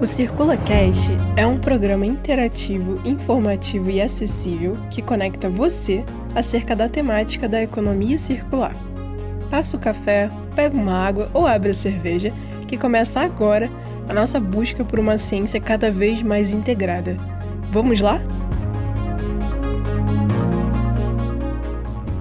O Circula Cast é um programa interativo, informativo e acessível que conecta você acerca da temática da economia circular. Passa o café, pega uma água ou abre a cerveja, que começa agora a nossa busca por uma ciência cada vez mais integrada. Vamos lá?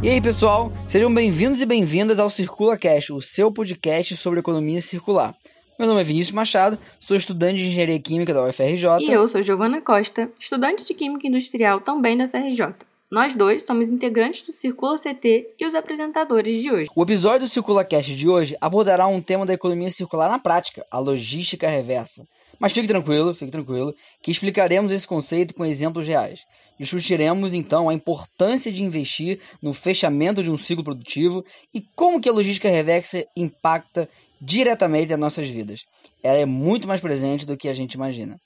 E aí, pessoal, sejam bem-vindos e bem-vindas ao Circula Cast, o seu podcast sobre economia circular. Meu nome é Vinícius Machado, sou estudante de Engenharia Química da UFRJ. E eu sou Giovana Costa, estudante de Química Industrial também da UFRJ. Nós dois somos integrantes do Circula CT e os apresentadores de hoje. O episódio do Circula Cast de hoje abordará um tema da economia circular na prática, a logística reversa. Mas fique tranquilo, fique tranquilo, que explicaremos esse conceito com exemplos reais. Discutiremos então a importância de investir no fechamento de um ciclo produtivo e como que a logística reversa impacta diretamente nas nossas vidas. Ela é muito mais presente do que a gente imagina.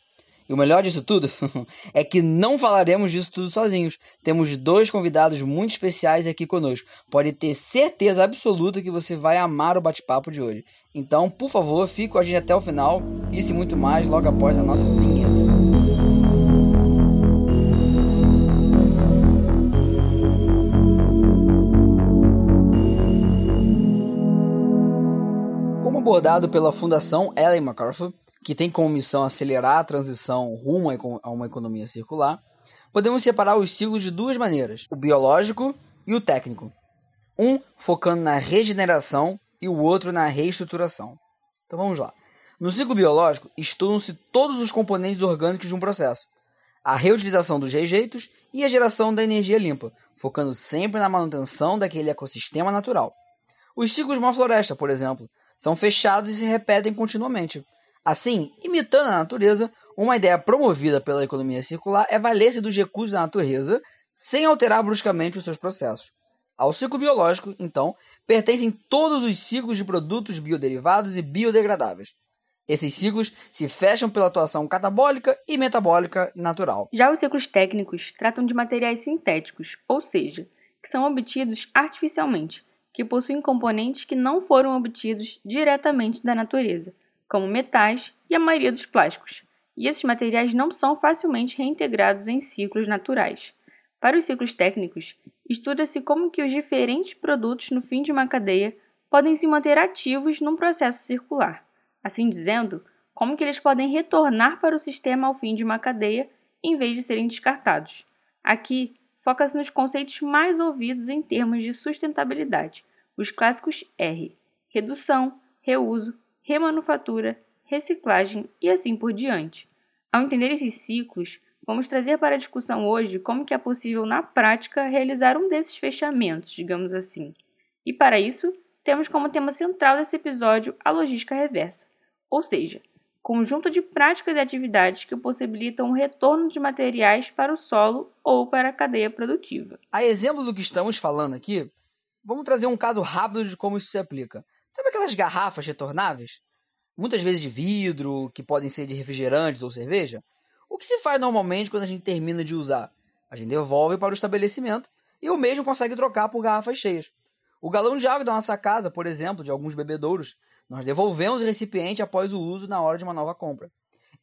E o melhor disso tudo é que não falaremos disso tudo sozinhos. Temos dois convidados muito especiais aqui conosco. Pode ter certeza absoluta que você vai amar o bate-papo de hoje. Então, por favor, fique com a gente até o final. Isso e muito mais logo após a nossa. Abordado pela Fundação Ellen MacArthur, que tem como missão acelerar a transição rumo a uma economia circular, podemos separar os ciclos de duas maneiras: o biológico e o técnico. Um focando na regeneração e o outro na reestruturação. Então vamos lá. No ciclo biológico, estudam-se todos os componentes orgânicos de um processo, a reutilização dos rejeitos e a geração da energia limpa, focando sempre na manutenção daquele ecossistema natural. Os ciclos de uma floresta, por exemplo, são fechados e se repetem continuamente. Assim, imitando a natureza, uma ideia promovida pela economia circular é valer-se dos recursos da natureza sem alterar bruscamente os seus processos. Ao ciclo biológico, então, pertencem todos os ciclos de produtos bioderivados e biodegradáveis. Esses ciclos se fecham pela atuação catabólica e metabólica natural. Já os ciclos técnicos tratam de materiais sintéticos, ou seja, que são obtidos artificialmente, que possuem componentes que não foram obtidos diretamente da natureza, como metais e a maioria dos plásticos. E esses materiais não são facilmente reintegrados em ciclos naturais. Para os ciclos técnicos, estuda-se como que os diferentes produtos no fim de uma cadeia podem se manter ativos num processo circular. Assim dizendo, como que eles podem retornar para o sistema ao fim de uma cadeia em vez de serem descartados. Aqui, foca-se nos conceitos mais ouvidos em termos de sustentabilidade, os clássicos R: redução, reuso, remanufatura, reciclagem e assim por diante. Ao entender esses ciclos, vamos trazer para a discussão hoje como que é possível na prática realizar um desses fechamentos, digamos assim. E para isso, temos como tema central desse episódio a logística reversa, ou seja, conjunto de práticas e atividades que possibilitam o retorno de materiais para o solo ou para a cadeia produtiva. A exemplo do que estamos falando aqui, vamos trazer um caso rápido de como isso se aplica. Sabe aquelas garrafas retornáveis? Muitas vezes de vidro, que podem ser de refrigerantes ou cerveja? O que se faz normalmente quando a gente termina de usar? A gente devolve para o estabelecimento e o mesmo consegue trocar por garrafas cheias. O galão de água da nossa casa, por exemplo, de alguns bebedouros, nós devolvemos o recipiente após o uso na hora de uma nova compra.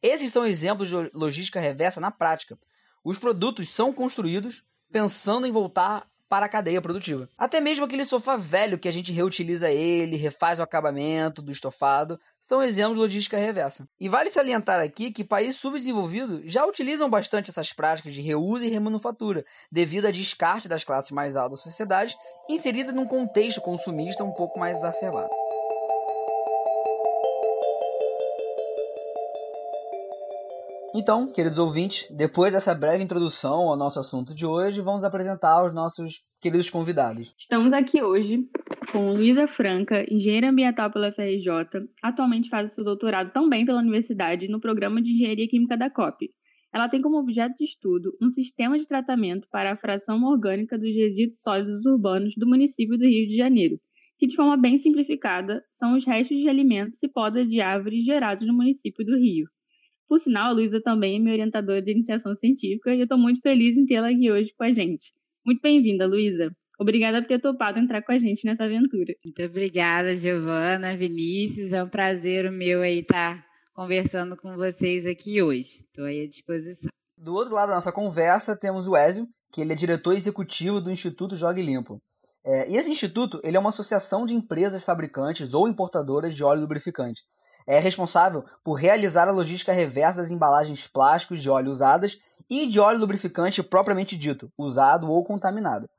Esses são exemplos de logística reversa na prática. Os produtos são construídos pensando em voltar para a cadeia produtiva. Até mesmo aquele sofá velho que a gente reutiliza ele, refaz o acabamento do estofado, são exemplos de logística reversa. E vale salientar aqui que países subdesenvolvidos já utilizam bastante essas práticas de reuso e remanufatura, devido a descarte das classes mais altas da sociedade, inserida num contexto consumista um pouco mais exacerbado. Então, queridos ouvintes, depois dessa breve introdução ao nosso assunto de hoje, vamos apresentar os nossos queridos convidados. Estamos aqui hoje com Luísa Franca, engenheira ambiental pela FRJ, atualmente faz seu doutorado também pela universidade no programa de Engenharia Química da COP. Ela tem como objeto de estudo um sistema de tratamento para a fração orgânica dos resíduos sólidos urbanos do município do Rio de Janeiro, que de forma bem simplificada são os restos de alimentos e podas de árvores gerados no município do Rio. Por sinal, a Luísa também é minha orientadora de iniciação científica e eu estou muito feliz em tê-la aqui hoje com a gente. Muito bem-vinda, Luísa. Obrigada por ter topado entrar com a gente nessa aventura. Muito obrigada, Giovana, Vinícius. É um prazer o meu aí estar tá conversando com vocês aqui hoje. Estou aí à disposição. Do outro lado da nossa conversa, temos o Ezio, que ele é diretor executivo do Instituto Jogue Limpo. É, e esse instituto ele é uma associação de empresas fabricantes ou importadoras de óleo lubrificante. É responsável por realizar a logística reversa das embalagens plásticos de óleo usadas e de óleo lubrificante propriamente dito, usado ou contaminado.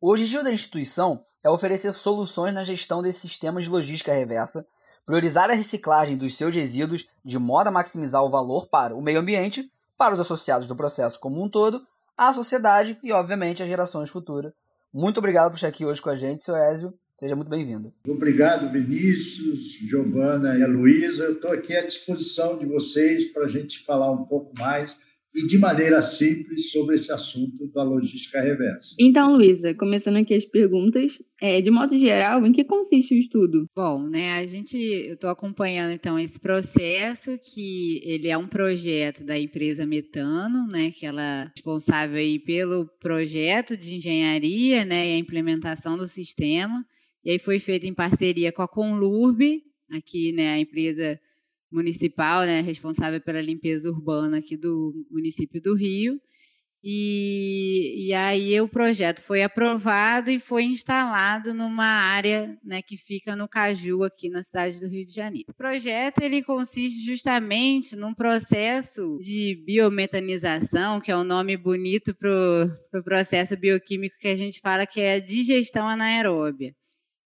O objetivo da instituição é oferecer soluções na gestão desse sistema de logística reversa, priorizar a reciclagem dos seus resíduos de modo a maximizar o valor para o meio ambiente, para os associados do processo como um todo, a sociedade e, obviamente, as gerações futuras. Muito obrigado por estar aqui hoje com a gente, seu Ézio. Seja muito bem-vindo. Obrigado, Vinícius, Giovana e a Luísa. Estou aqui à disposição de vocês para a gente falar um pouco mais e de maneira simples sobre esse assunto da logística reversa. Então, Luísa, começando aqui as perguntas, é, de modo geral, em que consiste o estudo? Bom, né, a gente, eu estou acompanhando então esse processo que ele é um projeto da empresa Metano, né, que ela é responsável aí pelo projeto de engenharia, né, e a implementação do sistema. E aí foi feito em parceria com a Conlurb, aqui, né, a empresa municipal, né, responsável pela limpeza urbana aqui do município do Rio. E, e aí o projeto foi aprovado e foi instalado numa área né, que fica no Caju, aqui na cidade do Rio de Janeiro. O projeto ele consiste justamente num processo de biometanização, que é um nome bonito para o pro processo bioquímico que a gente fala que é a digestão anaeróbia.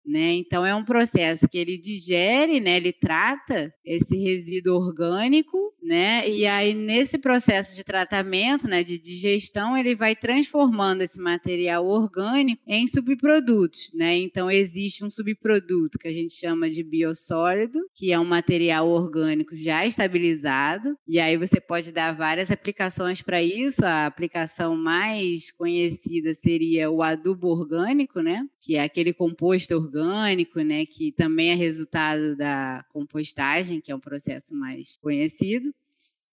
Né? Então é um processo que ele digere, né? Ele trata esse resíduo orgânico né? E aí nesse processo de tratamento, né, de digestão, ele vai transformando esse material orgânico em subprodutos, né? Então existe um subproduto que a gente chama de biossólido, que é um material orgânico já estabilizado, e aí você pode dar várias aplicações para isso. A aplicação mais conhecida seria o adubo orgânico, né? Que é aquele composto orgânico, né, que também é resultado da compostagem, que é um processo mais conhecido.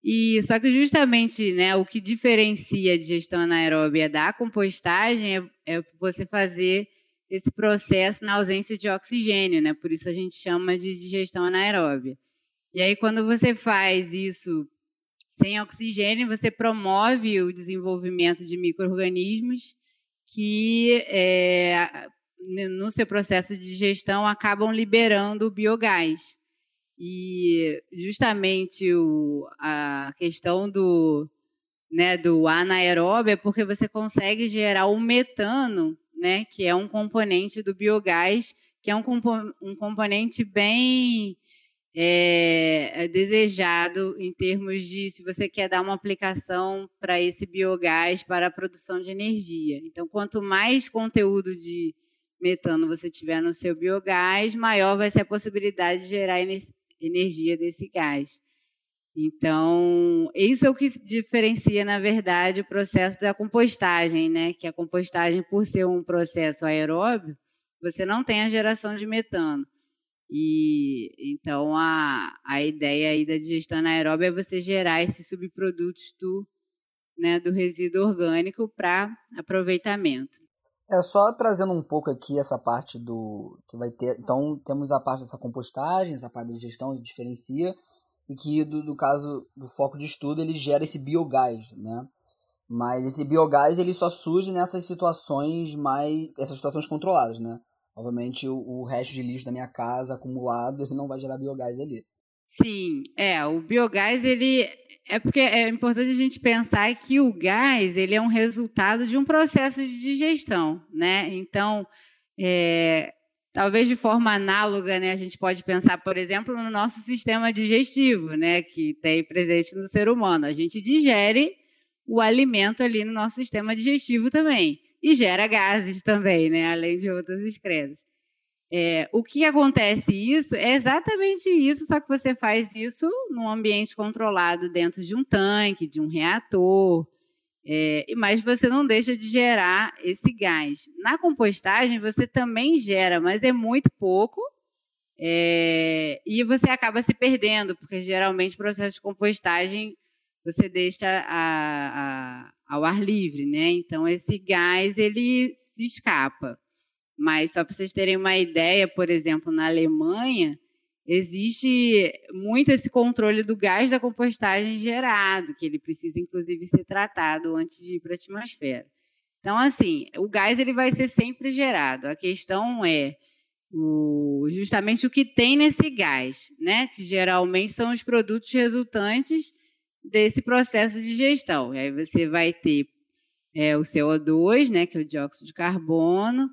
E só que justamente, né, o que diferencia a digestão anaeróbia da compostagem é, é, você fazer esse processo na ausência de oxigênio, né? Por isso a gente chama de digestão anaeróbia. E aí quando você faz isso sem oxigênio, você promove o desenvolvimento de microrganismos que é, no seu processo de digestão acabam liberando o biogás. E justamente o, a questão do, né, do anaeróbio é porque você consegue gerar o metano, né, que é um componente do biogás, que é um, compo um componente bem é, desejado em termos de se você quer dar uma aplicação para esse biogás para a produção de energia. Então, quanto mais conteúdo de metano você tiver no seu biogás, maior vai ser a possibilidade de gerar energia desse gás. Então, isso é o que diferencia, na verdade, o processo da compostagem, né? Que a compostagem, por ser um processo aeróbio, você não tem a geração de metano. E então a, a ideia aí da digestão anaeróbia é você gerar esses subprodutos do, né, do resíduo orgânico para aproveitamento. É só trazendo um pouco aqui essa parte do que vai ter. Então temos a parte dessa compostagem, essa parte de gestão que diferencia e que do, do caso do foco de estudo ele gera esse biogás, né? Mas esse biogás ele só surge nessas situações mais essas situações controladas, né? Obviamente o, o resto de lixo da minha casa acumulado ele não vai gerar biogás ali. Sim, é, o biogás ele é porque é importante a gente pensar que o gás ele é um resultado de um processo de digestão, né? Então, é, talvez de forma análoga, né, a gente pode pensar, por exemplo, no nosso sistema digestivo, né, que tem presente no ser humano. A gente digere o alimento ali no nosso sistema digestivo também e gera gases também, né, além de outros excretos. É, o que acontece isso é exatamente isso, só que você faz isso num ambiente controlado dentro de um tanque, de um reator, é, mas você não deixa de gerar esse gás. Na compostagem você também gera, mas é muito pouco é, e você acaba se perdendo, porque geralmente o processo de compostagem você deixa a, a, ao ar livre, né? Então esse gás ele se escapa. Mas só para vocês terem uma ideia, por exemplo, na Alemanha, existe muito esse controle do gás da compostagem gerado, que ele precisa, inclusive, ser tratado antes de ir para a atmosfera. Então, assim, o gás ele vai ser sempre gerado. A questão é o, justamente o que tem nesse gás, né? que geralmente são os produtos resultantes desse processo de gestão. E aí você vai ter é, o CO2, né, que é o dióxido de carbono,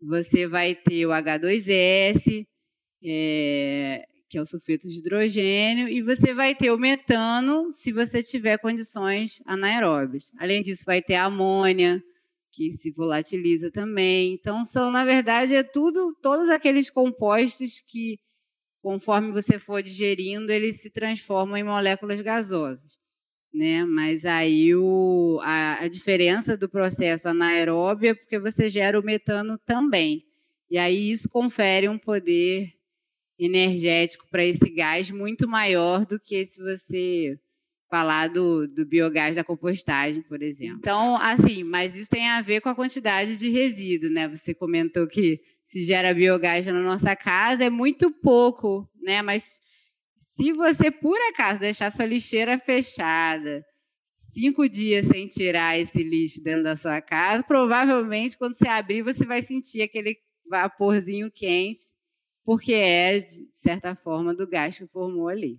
você vai ter o H2S, é, que é o sulfeto de hidrogênio, e você vai ter o metano, se você tiver condições anaeróbias. Além disso, vai ter a amônia, que se volatiliza também. Então, são, na verdade, é tudo, todos aqueles compostos que, conforme você for digerindo, eles se transformam em moléculas gasosas. Né? Mas aí o, a, a diferença do processo anaeróbio é porque você gera o metano também. E aí isso confere um poder energético para esse gás muito maior do que se você falar do, do biogás da compostagem, por exemplo. Então, assim, mas isso tem a ver com a quantidade de resíduo, né? Você comentou que se gera biogás na nossa casa é muito pouco, né? Mas se você, por acaso, deixar sua lixeira fechada, cinco dias sem tirar esse lixo dentro da sua casa, provavelmente, quando você abrir, você vai sentir aquele vaporzinho quente, porque é, de certa forma, do gás que formou ali.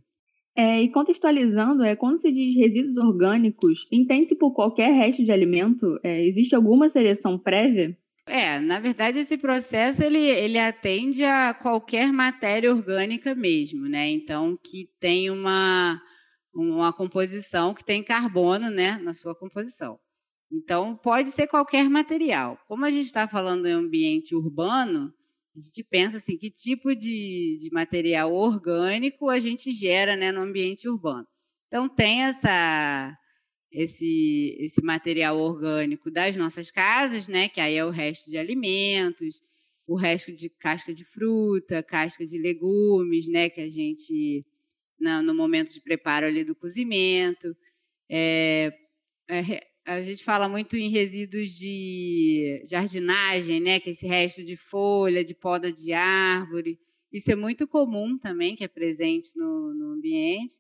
É, e contextualizando, é, quando se diz resíduos orgânicos, entende-se por qualquer resto de alimento? É, existe alguma seleção prévia? É, na verdade, esse processo ele, ele atende a qualquer matéria orgânica mesmo, né? Então, que tem uma, uma composição que tem carbono né, na sua composição. Então, pode ser qualquer material. Como a gente está falando em ambiente urbano, a gente pensa assim, que tipo de, de material orgânico a gente gera né, no ambiente urbano. Então, tem essa, esse, esse material orgânico das nossas casas, né, que aí é o resto de alimentos, o resto de casca de fruta, casca de legumes, né, que a gente, no, momento de preparo ali do cozimento. É, é, a gente fala muito em resíduos de jardinagem, né? Que é esse resto de folha, de poda de árvore. Isso é muito comum também, que é presente no, no ambiente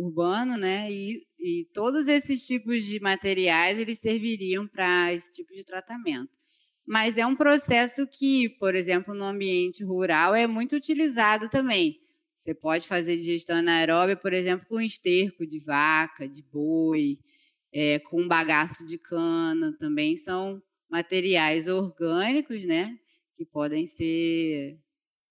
urbano, né? E, e, todos esses tipos de materiais eles serviriam para esse tipo de tratamento. Mas é um processo que, por exemplo, no ambiente rural é muito utilizado também. Você pode fazer digestão anaeróbia, por exemplo, com esterco de vaca, de boi, é, com bagaço de cana, também são materiais orgânicos, né? Que podem ser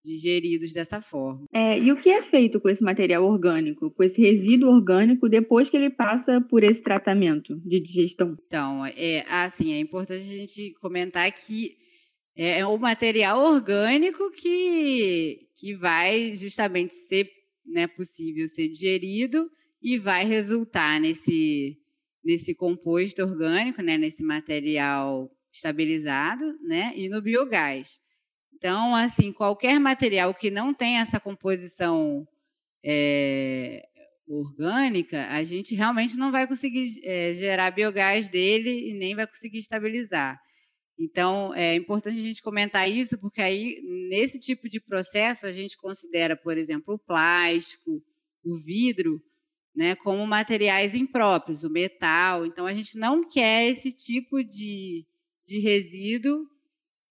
digeridos dessa forma. É, e o que é feito com esse material orgânico, com esse resíduo orgânico, depois que ele passa por esse tratamento de digestão? Então, é assim, é importante a gente comentar que é o material orgânico que, que vai justamente ser né, possível ser digerido e vai resultar nesse nesse composto orgânico, né, nesse material estabilizado, né, e no biogás. Então, assim, qualquer material que não tem essa composição é, orgânica, a gente realmente não vai conseguir é, gerar biogás dele e nem vai conseguir estabilizar. Então, é importante a gente comentar isso, porque aí, nesse tipo de processo, a gente considera, por exemplo, o plástico, o vidro, né, como materiais impróprios, o metal. Então, a gente não quer esse tipo de, de resíduo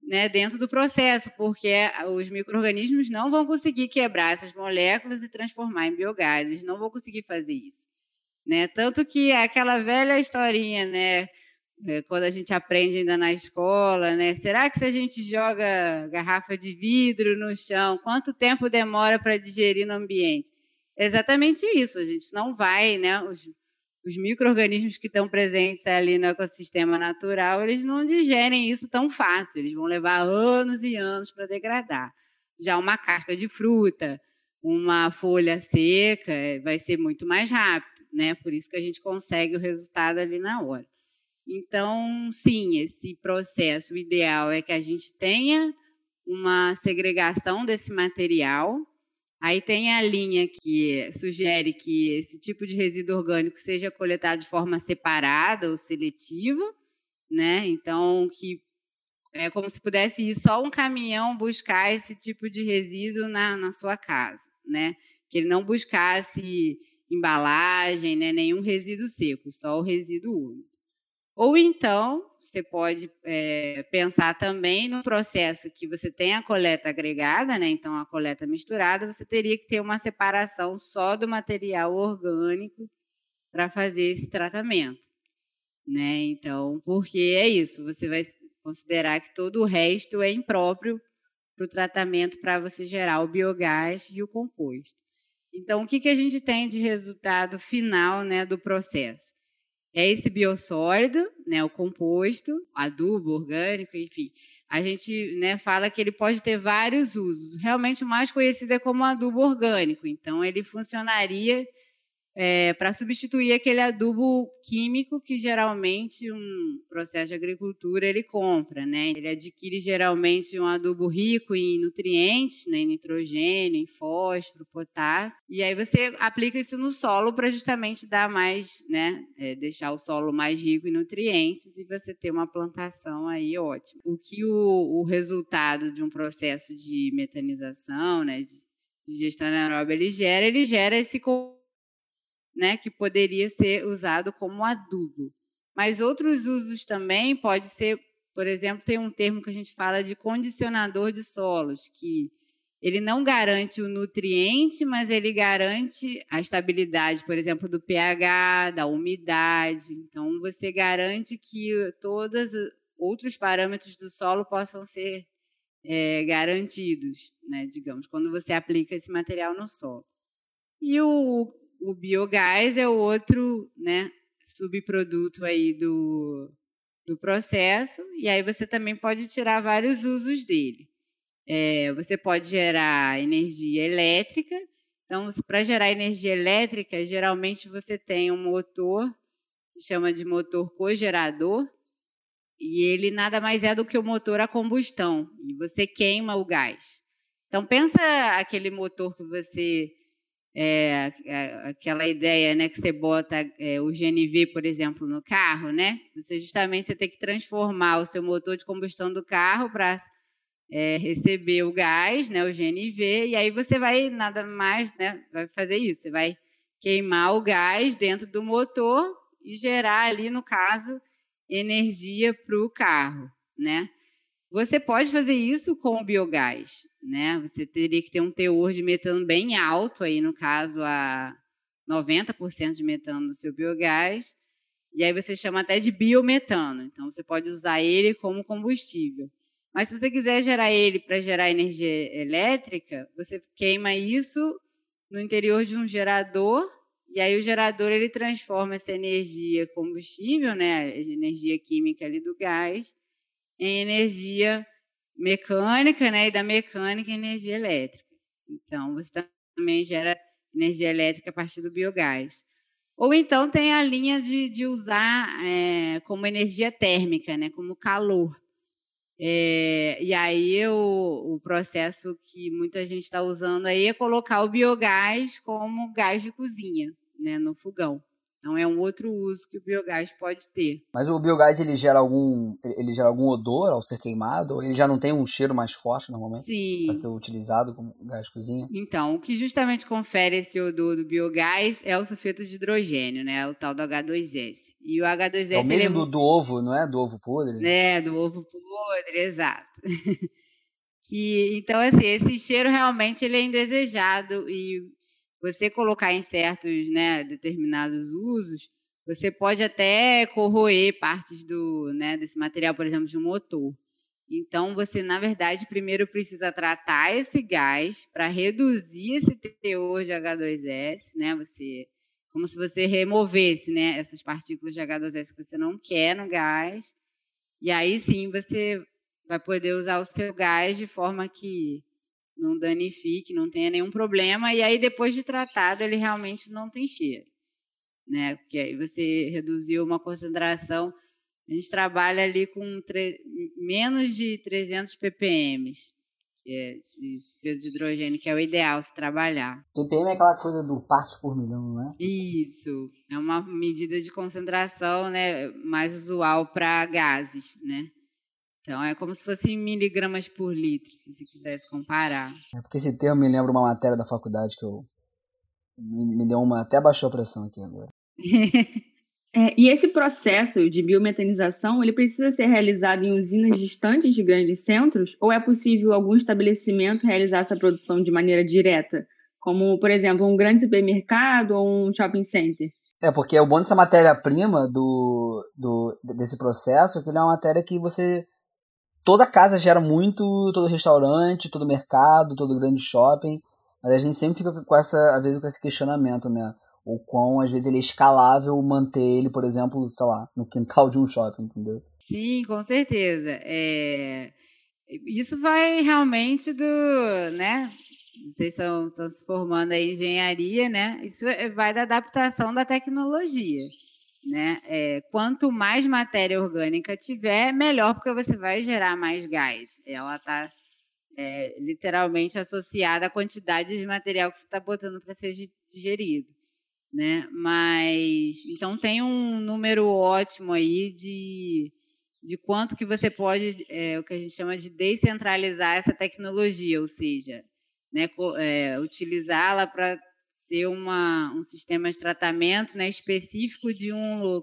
né, dentro do processo, porque os micro-organismos não vão conseguir quebrar essas moléculas e transformar em biogás, eles não vão conseguir fazer isso. Né? Tanto que aquela velha historinha, né, é, quando a gente aprende ainda na escola, né? Será que se a gente joga garrafa de vidro no chão, quanto tempo demora para digerir no ambiente? exatamente isso. A gente não vai, né? Os, os micro-organismos que estão presentes ali no ecossistema natural, eles não digerem isso tão fácil. Eles vão levar anos e anos para degradar. Já uma casca de fruta, uma folha seca, é, vai ser muito mais rápido, né? Por isso que a gente consegue o resultado ali na hora. Então, sim, esse processo ideal é que a gente tenha uma segregação desse material Aí tem a linha que sugere que esse tipo de resíduo orgânico seja coletado de forma separada ou seletiva, né? Então, que é como se pudesse ir só um caminhão buscar esse tipo de resíduo na, na sua casa, né, que ele não buscasse embalagem, né, nenhum resíduo seco, só o resíduo úmido. Ou então, você pode é, pensar também no processo que você tem a coleta agregada, né? então a coleta misturada, você teria que ter uma separação só do material orgânico para fazer esse tratamento. Né? Então, porque é isso, você vai considerar que todo o resto é impróprio para o tratamento para você gerar o biogás e o composto. Então, o que, que a gente tem de resultado final né, do processo? É esse biossólido, né, o composto, adubo orgânico, enfim. A gente né, fala que ele pode ter vários usos. Realmente, o mais conhecido é como adubo orgânico. Então, ele funcionaria é, para substituir aquele adubo químico que geralmente um processo de agricultura ele compra, né? Ele adquire geralmente um adubo rico em nutrientes, né? em nitrogênio, em fósforo, potássio, e aí você aplica isso no solo para justamente dar mais, né? É, deixar o solo mais rico em nutrientes e você ter uma plantação aí ótima. O que o, o resultado de um processo de metanização, né? De, de gestão anaeróbica ele gera, ele gera esse né, que poderia ser usado como adubo. Mas outros usos também pode ser, por exemplo, tem um termo que a gente fala de condicionador de solos, que ele não garante o nutriente, mas ele garante a estabilidade, por exemplo, do pH, da umidade. Então, você garante que todos os outros parâmetros do solo possam ser é, garantidos, né, digamos, quando você aplica esse material no solo. E o o biogás é o outro né, subproduto aí do, do processo, e aí você também pode tirar vários usos dele. É, você pode gerar energia elétrica. Então, para gerar energia elétrica, geralmente você tem um motor que chama de motor cogerador, e ele nada mais é do que o motor a combustão, e você queima o gás. Então, pensa aquele motor que você é, é, aquela ideia né, que você bota é, o GNV, por exemplo, no carro, né? Você justamente você tem que transformar o seu motor de combustão do carro para é, receber o gás, né, o GNV, e aí você vai nada mais, né, vai fazer isso. Você vai queimar o gás dentro do motor e gerar ali, no caso, energia para o carro, né? Você pode fazer isso com o biogás, né? Você teria que ter um teor de metano bem alto aí, no caso, a 90% de metano no seu biogás. E aí você chama até de biometano. Então você pode usar ele como combustível. Mas se você quiser gerar ele para gerar energia elétrica, você queima isso no interior de um gerador e aí o gerador ele transforma essa energia combustível, né, energia química ali do gás, em energia mecânica, né? E da mecânica energia elétrica. Então, você também gera energia elétrica a partir do biogás. Ou então tem a linha de, de usar é, como energia térmica, né? Como calor. É, e aí o, o processo que muita gente está usando aí é colocar o biogás como gás de cozinha, né? No fogão. Então é um outro uso que o biogás pode ter. Mas o biogás ele gera algum ele gera algum odor ao ser queimado? Ele já não tem um cheiro mais forte normalmente? Sim. Para ser utilizado como gás de cozinha? Então, o que justamente confere esse odor do biogás é o sulfeto de hidrogênio, né? O tal do H2S. E o H2S é o mesmo é... Do, do ovo, não é? Do ovo podre? É, do ovo podre, exato. que então assim, esse cheiro realmente ele é indesejado e você colocar em certos né, determinados usos, você pode até corroer partes do, né, desse material, por exemplo, de um motor. Então, você, na verdade, primeiro precisa tratar esse gás para reduzir esse teor de H2S, né? Você, como se você removesse né, essas partículas de H2S que você não quer no gás. E aí sim você vai poder usar o seu gás de forma que não danifique, não tenha nenhum problema, e aí depois de tratado ele realmente não tem cheiro, né? Porque aí você reduziu uma concentração, a gente trabalha ali com menos de 300 ppm, que é de peso de hidrogênio, que é o ideal se trabalhar. ppm é aquela coisa do parte por milhão, não é? Isso, é uma medida de concentração, né, mais usual para gases, né? Então é como se fosse miligramas por litro, se você quisesse comparar. É porque esse termo me lembra uma matéria da faculdade que eu me, deu uma até baixou a pressão aqui agora. é, e esse processo de biometanização, ele precisa ser realizado em usinas distantes de grandes centros ou é possível algum estabelecimento realizar essa produção de maneira direta, como por exemplo um grande supermercado ou um shopping center? É, porque o bom dessa matéria-prima do, do, desse processo é que ele é uma matéria que você. Toda casa gera muito, todo restaurante, todo mercado, todo grande shopping. Mas a gente sempre fica com essa, às vezes, com esse questionamento, né? O quão, às vezes, ele é escalável manter ele, por exemplo, sei lá, no quintal de um shopping, entendeu? Sim, com certeza. É... Isso vai realmente do, né? vocês estão, estão se formando em engenharia, né? Isso é, vai da adaptação da tecnologia. Né? É, quanto mais matéria orgânica tiver, melhor, porque você vai gerar mais gás. Ela está é, literalmente associada à quantidade de material que você está botando para ser digerido. Né? Mas então tem um número ótimo aí de, de quanto que você pode, é, o que a gente chama de descentralizar essa tecnologia, ou seja, né, é, utilizá-la para ser uma, um sistema de tratamento né, específico de um,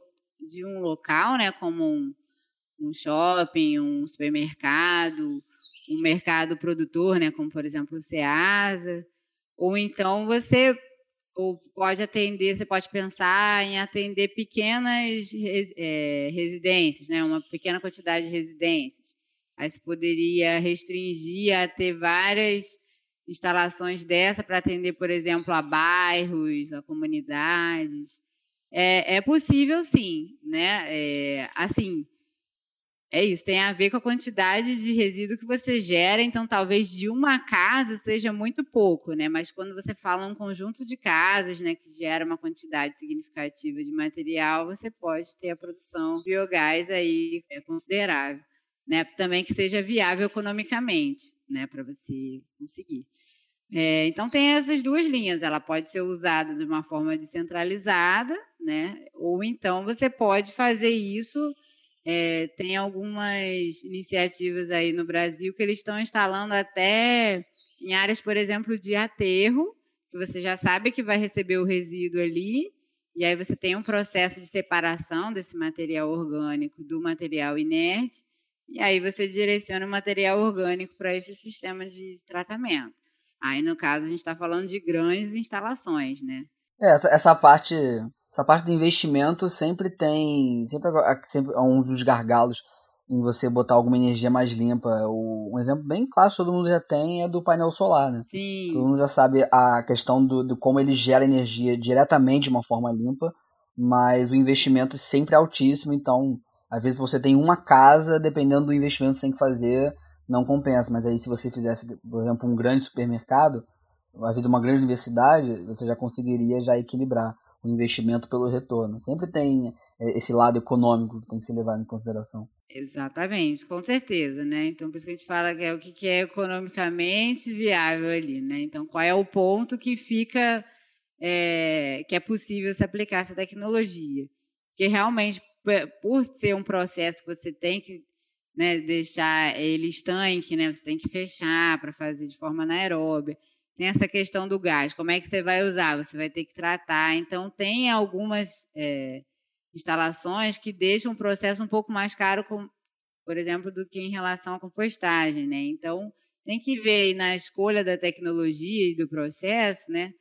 de um local, né, como um, um shopping, um supermercado, um mercado produtor, né, como por exemplo o Ceasa, ou então você ou pode atender, você pode pensar em atender pequenas é, residências, né, uma pequena quantidade de residências. Aí você poderia restringir a ter várias instalações dessa para atender, por exemplo, a bairros, a comunidades. É, é possível, sim, né? É, assim, é isso, tem a ver com a quantidade de resíduo que você gera, então talvez de uma casa seja muito pouco, né? Mas quando você fala um conjunto de casas, né, que gera uma quantidade significativa de material, você pode ter a produção de biogás aí é considerável, né? Também que seja viável economicamente né, para você conseguir. É, então tem essas duas linhas. Ela pode ser usada de uma forma descentralizada, né? Ou então você pode fazer isso. É, tem algumas iniciativas aí no Brasil que eles estão instalando até em áreas, por exemplo, de aterro, que você já sabe que vai receber o resíduo ali, e aí você tem um processo de separação desse material orgânico do material inerte, e aí você direciona o material orgânico para esse sistema de tratamento. Aí, no caso, a gente está falando de grandes instalações, né? É, essa, essa parte essa parte do investimento sempre tem sempre, sempre um dos gargalos em você botar alguma energia mais limpa. O, um exemplo bem clássico todo mundo já tem é do painel solar, né? Sim. Todo mundo já sabe a questão do, do como ele gera energia diretamente de uma forma limpa, mas o investimento sempre é altíssimo, então às vezes você tem uma casa, dependendo do investimento que você tem que fazer, não compensa. Mas aí se você fizesse, por exemplo, um grande supermercado, às vezes uma grande universidade, você já conseguiria já equilibrar o investimento pelo retorno. Sempre tem é, esse lado econômico que tem que ser levado em consideração. Exatamente, com certeza, né? Então, por isso que a gente fala que é o que é economicamente viável ali, né? Então, qual é o ponto que fica, é, que é possível se aplicar essa tecnologia? Porque realmente por ser um processo que você tem que né, deixar ele estanque, né, você tem que fechar para fazer de forma anaeróbia. Tem essa questão do gás, como é que você vai usar? Você vai ter que tratar. Então, tem algumas é, instalações que deixam o processo um pouco mais caro, com, por exemplo, do que em relação à compostagem. Né? Então, tem que ver na escolha da tecnologia e do processo, né?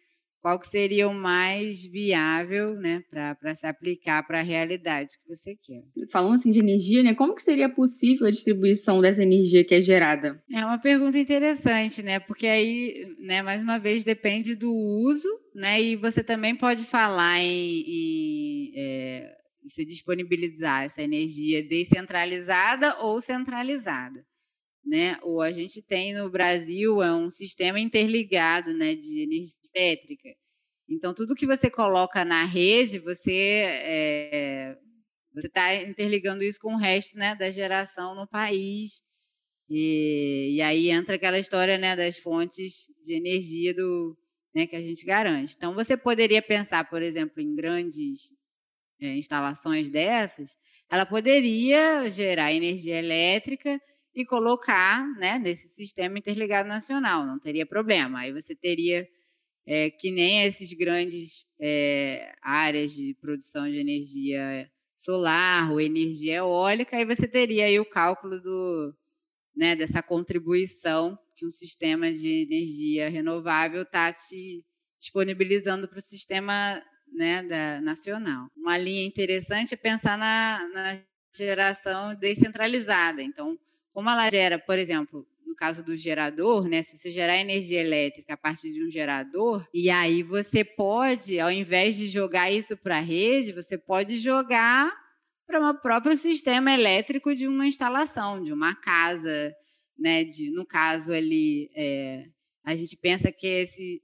Qual que seria o mais viável né, para se aplicar para a realidade que você quer. Falando assim de energia, né, como que seria possível a distribuição dessa energia que é gerada? É uma pergunta interessante, né? Porque aí, né, mais uma vez, depende do uso, né? E você também pode falar em, em é, se disponibilizar essa energia descentralizada ou centralizada. Né? Ou a gente tem no Brasil é um sistema interligado né, de energia elétrica. Então, tudo que você coloca na rede, você é, você está interligando isso com o resto né, da geração no país. E, e aí entra aquela história né, das fontes de energia do, né, que a gente garante. Então, você poderia pensar, por exemplo, em grandes é, instalações dessas, ela poderia gerar energia elétrica e colocar né, nesse sistema interligado nacional, não teria problema. Aí você teria é, que nem esses grandes é, áreas de produção de energia solar ou energia eólica, aí você teria aí o cálculo do, né, dessa contribuição que um sistema de energia renovável está te disponibilizando para o sistema né, da, nacional. Uma linha interessante é pensar na, na geração descentralizada. Então, como ela gera, por exemplo, no caso do gerador, né? Se você gerar energia elétrica a partir de um gerador, e aí você pode, ao invés de jogar isso para a rede, você pode jogar para o próprio sistema elétrico de uma instalação, de uma casa, né? De, no caso ali, é, a gente pensa que esse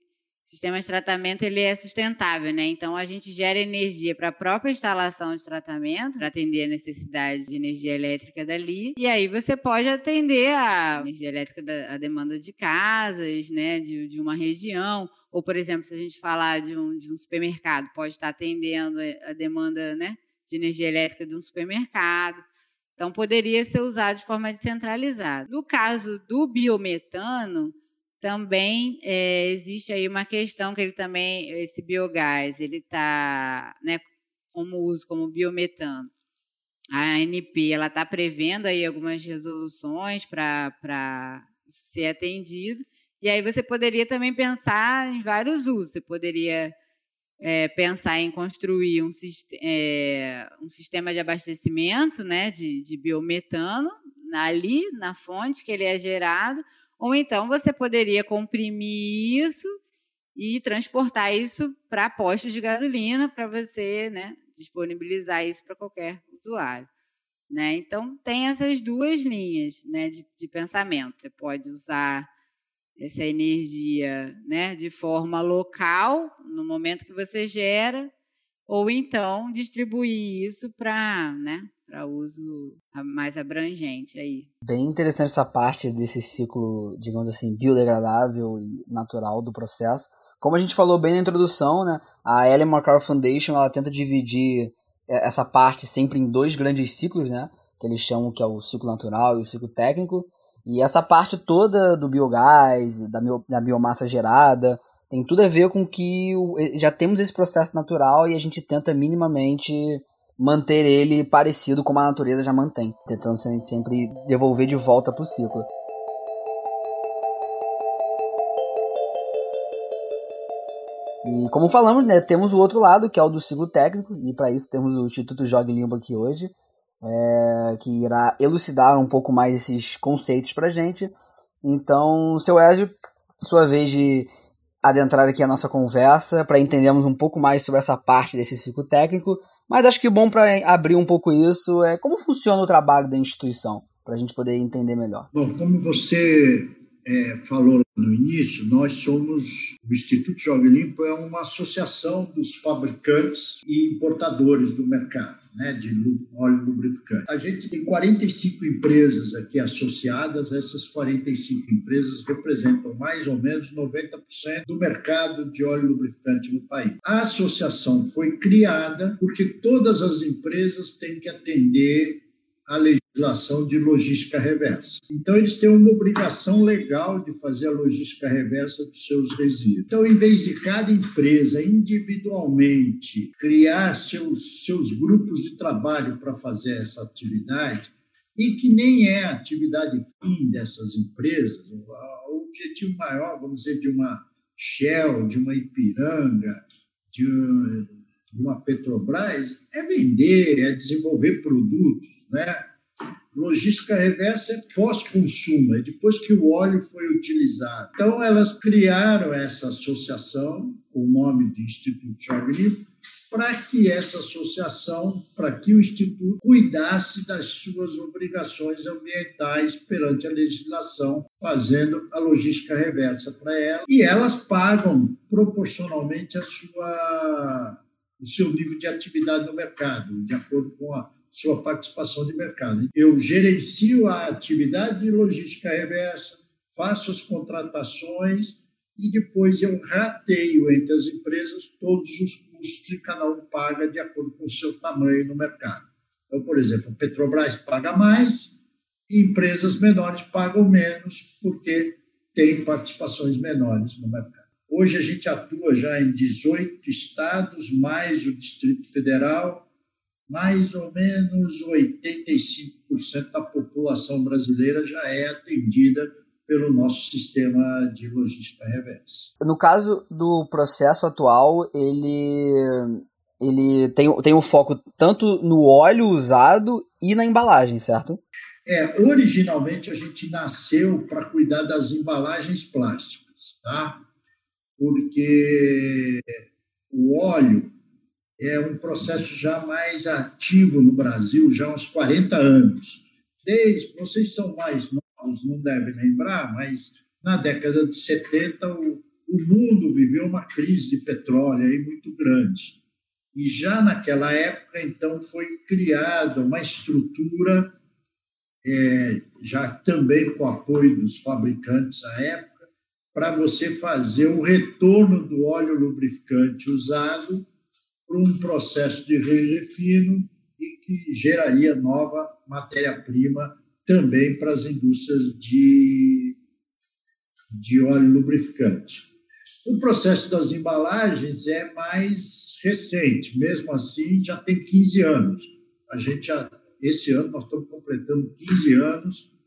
sistema de tratamento ele é sustentável, né? Então a gente gera energia para a própria instalação de tratamento, para atender a necessidade de energia elétrica dali. E aí você pode atender a energia elétrica da a demanda de casas, né, de, de uma região. Ou, por exemplo, se a gente falar de um, de um supermercado, pode estar atendendo a demanda né, de energia elétrica de um supermercado. Então, poderia ser usado de forma descentralizada. No caso do biometano, também é, existe aí uma questão que ele também, esse biogás, ele está, né, como uso como biometano. A ANP, ela está prevendo aí algumas resoluções para ser atendido, e aí você poderia também pensar em vários usos. Você poderia é, pensar em construir um, é, um, sistema de abastecimento né, de, de biometano ali na fonte que ele é gerado, ou então você poderia comprimir isso e transportar isso para postos de gasolina para você né, disponibilizar isso para qualquer usuário. Né? Então, tem essas duas linhas né, de, de pensamento. Você pode usar essa energia né, de forma local, no momento que você gera, ou então distribuir isso para né, para uso mais abrangente aí. Bem interessante essa parte desse ciclo, digamos assim, biodegradável e natural do processo. Como a gente falou bem na introdução, né, a Ellen MacArthur Foundation ela tenta dividir é, essa parte sempre em dois grandes ciclos, né, que eles chamam que é o ciclo natural e o ciclo técnico. E essa parte toda do biogás, da, bio, da biomassa gerada, tem tudo a ver com que já temos esse processo natural e a gente tenta minimamente manter ele parecido como a natureza já mantém, tentando sempre devolver de volta para o ciclo. E como falamos, né, temos o outro lado, que é o do ciclo técnico, e para isso temos o Instituto Jogue Limbo aqui hoje, é, que irá elucidar um pouco mais esses conceitos para gente. Então, seu Ezio, sua vez de adentrar aqui a nossa conversa para entendermos um pouco mais sobre essa parte desse ciclo técnico, mas acho que bom para abrir um pouco isso é como funciona o trabalho da instituição, para a gente poder entender melhor. Bom, como você é, falou no início, nós somos, o Instituto Jovem Limpo é uma associação dos fabricantes e importadores do mercado né, de óleo lubrificante. A gente tem 45 empresas aqui associadas, essas 45 empresas representam mais ou menos 90% do mercado de óleo lubrificante no país. A associação foi criada porque todas as empresas têm que atender a legislação de logística reversa. Então, eles têm uma obrigação legal de fazer a logística reversa dos seus resíduos. Então, em vez de cada empresa individualmente criar seus, seus grupos de trabalho para fazer essa atividade, e que nem é a atividade fim dessas empresas, o objetivo maior, vamos dizer, de uma Shell, de uma Ipiranga, de uma Petrobras é vender, é desenvolver produtos, né? Logística reversa é pós-consumo, é depois que o óleo foi utilizado. Então, elas criaram essa associação, com o nome de Instituto Jovem para que essa associação, para que o Instituto cuidasse das suas obrigações ambientais perante a legislação, fazendo a logística reversa para ela. E elas pagam proporcionalmente a sua o seu nível de atividade no mercado, de acordo com a sua participação de mercado. Eu gerencio a atividade de logística reversa, faço as contratações e depois eu rateio entre as empresas todos os custos que cada um paga de acordo com o seu tamanho no mercado. Então, por exemplo, a Petrobras paga mais, e empresas menores pagam menos porque têm participações menores no mercado. Hoje a gente atua já em 18 estados, mais o Distrito Federal, mais ou menos 85% da população brasileira já é atendida pelo nosso sistema de logística reversa. No caso do processo atual, ele ele tem, tem um foco tanto no óleo usado e na embalagem, certo? É, originalmente a gente nasceu para cuidar das embalagens plásticas, tá? Porque o óleo é um processo já mais ativo no Brasil, já há uns 40 anos. Desde, vocês são mais novos, não devem lembrar, mas na década de 70 o, o mundo viveu uma crise de petróleo aí muito grande. E já naquela época, então, foi criada uma estrutura, é, já também com apoio dos fabricantes à época, para você fazer o retorno do óleo lubrificante usado para um processo de refino e que geraria nova matéria-prima também para as indústrias de, de óleo lubrificante. O processo das embalagens é mais recente, mesmo assim já tem 15 anos. A gente já, esse ano nós estamos completando 15 anos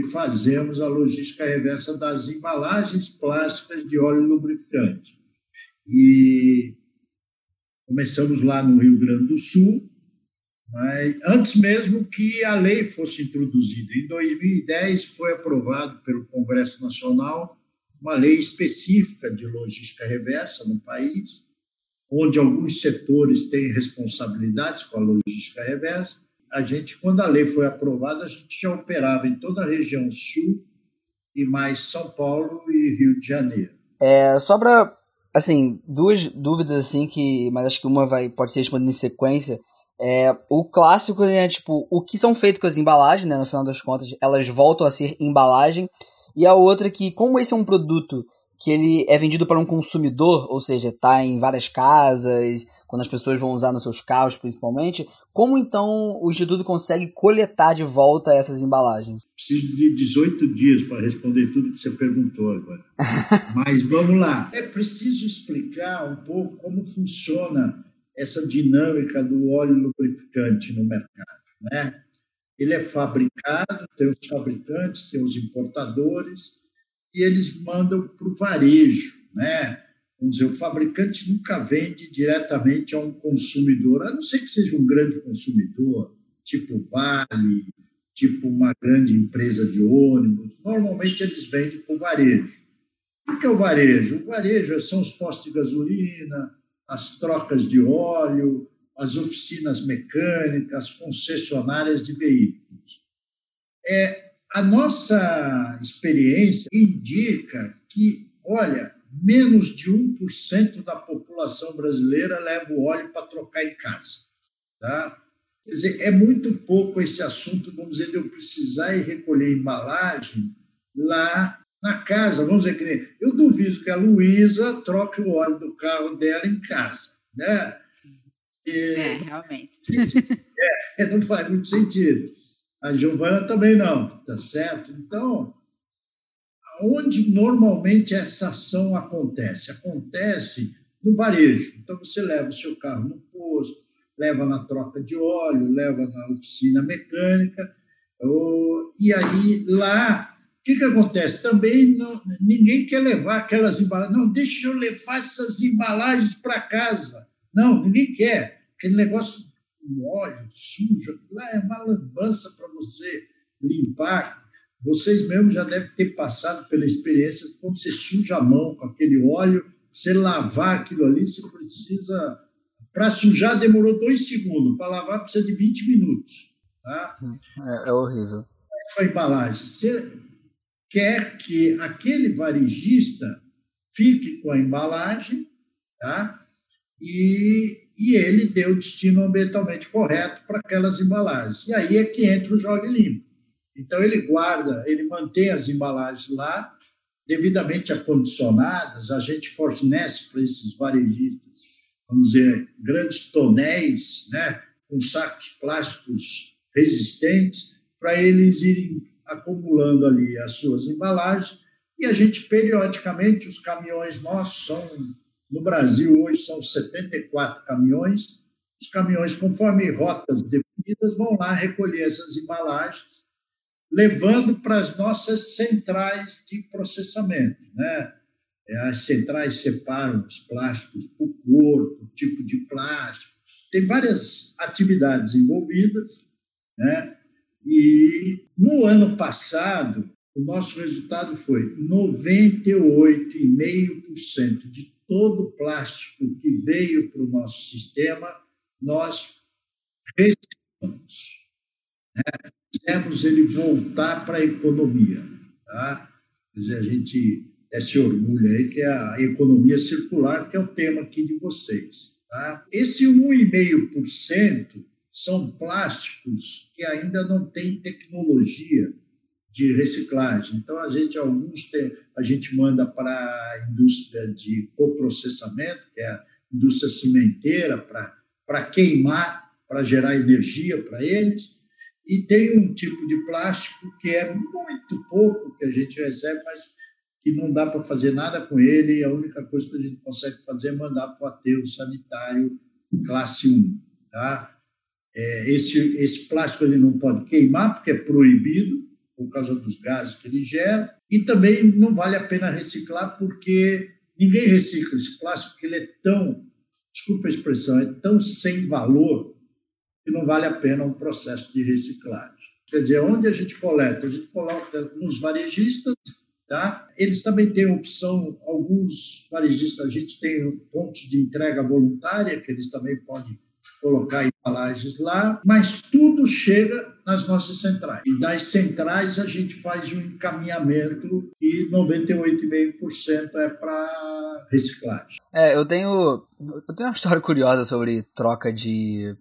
que fazemos a logística reversa das embalagens plásticas de óleo lubrificante. E Começamos lá no Rio Grande do Sul, mas antes mesmo que a lei fosse introduzida. Em 2010 foi aprovado pelo Congresso Nacional uma lei específica de logística reversa no país, onde alguns setores têm responsabilidades com a logística reversa. A gente, quando a lei foi aprovada, a gente já operava em toda a região sul e mais São Paulo e Rio de Janeiro. É, só para assim, duas dúvidas assim que, mas acho que uma vai pode ser respondida em sequência. É, o clássico é tipo, o que são feitos com as embalagens, né, no final das contas, elas voltam a ser embalagem. E a outra que, como esse é um produto que ele é vendido para um consumidor, ou seja, está em várias casas, quando as pessoas vão usar nos seus carros principalmente, como então o Instituto consegue coletar de volta essas embalagens? Preciso de 18 dias para responder tudo que você perguntou agora. Mas vamos lá. É preciso explicar um pouco como funciona essa dinâmica do óleo lubrificante no mercado. Né? Ele é fabricado, tem os fabricantes, tem os importadores, e eles mandam para o varejo. Né? Vamos dizer, o fabricante nunca vende diretamente a um consumidor, a não ser que seja um grande consumidor, tipo Vale, tipo uma grande empresa de ônibus. Normalmente eles vendem para o varejo. O que é o varejo? O varejo são os postos de gasolina, as trocas de óleo, as oficinas mecânicas, concessionárias de veículos. É, a nossa experiência indica que, olha, menos de 1% da população brasileira leva o óleo para trocar em casa. Tá? Quer dizer, é muito pouco esse assunto, vamos dizer, de eu precisar ir recolher embalagem lá na casa. Vamos dizer que eu duvido que a Luísa troque o óleo do carro dela em casa. Né? E, é, realmente. É, não faz muito sentido. A Giovana também não, tá certo? Então, onde normalmente essa ação acontece? Acontece no varejo. Então, você leva o seu carro no posto, leva na troca de óleo, leva na oficina mecânica, e aí lá, o que, que acontece? Também não, ninguém quer levar aquelas embalagens. Não, deixa eu levar essas embalagens para casa. Não, ninguém quer. Aquele negócio com óleo sujo, lá é uma lambança para você limpar. Vocês mesmos já devem ter passado pela experiência, quando você suja a mão com aquele óleo, você lavar aquilo ali, você precisa. Para sujar demorou dois segundos, para lavar precisa de 20 minutos. Tá? É, é horrível. A embalagem. Você quer que aquele varejista fique com a embalagem, tá? E e ele deu o destino ambientalmente correto para aquelas embalagens. E aí é que entra o Jogue Limpo. Então, ele guarda, ele mantém as embalagens lá, devidamente acondicionadas, a gente fornece para esses varejistas, vamos dizer, grandes tonéis, né, com sacos plásticos resistentes, para eles irem acumulando ali as suas embalagens e a gente periodicamente os caminhões nossos são no Brasil hoje são 74 caminhões. Os caminhões conforme rotas definidas vão lá recolher essas embalagens, levando para as nossas centrais de processamento, né? É, as centrais separam os plásticos por cor, por tipo de plástico. Tem várias atividades envolvidas, né? E no ano passado, o nosso resultado foi 98,5% de todo o plástico que veio para o nosso sistema, nós reciclamos. Né? Fizemos ele voltar para a economia. Tá? Quer dizer, a gente esse orgulho aí, que é a economia circular, que é o tema aqui de vocês. Tá? Esse 1,5% são plásticos que ainda não têm tecnologia de reciclagem. Então, a gente, alguns tem, a gente manda para a indústria de coprocessamento, que é a indústria cimenteira, para queimar, para gerar energia para eles. E tem um tipo de plástico que é muito pouco que a gente recebe, mas que não dá para fazer nada com ele, e a única coisa que a gente consegue fazer é mandar para o aterro sanitário classe 1. Tá? É, esse, esse plástico ele não pode queimar, porque é proibido, por causa dos gases que ele gera, e também não vale a pena reciclar, porque ninguém recicla esse plástico, porque ele é tão, desculpa a expressão, é tão sem valor, que não vale a pena um processo de reciclagem. Quer dizer, onde a gente coleta? A gente coloca nos varejistas, Tá? Eles também têm opção, alguns varejistas, a gente tem pontos de entrega voluntária, que eles também podem colocar embalagens lá, mas tudo chega nas nossas centrais. E das centrais a gente faz um encaminhamento e 98,5% é para reciclagem. É, eu tenho, eu tenho uma história curiosa sobre troca de,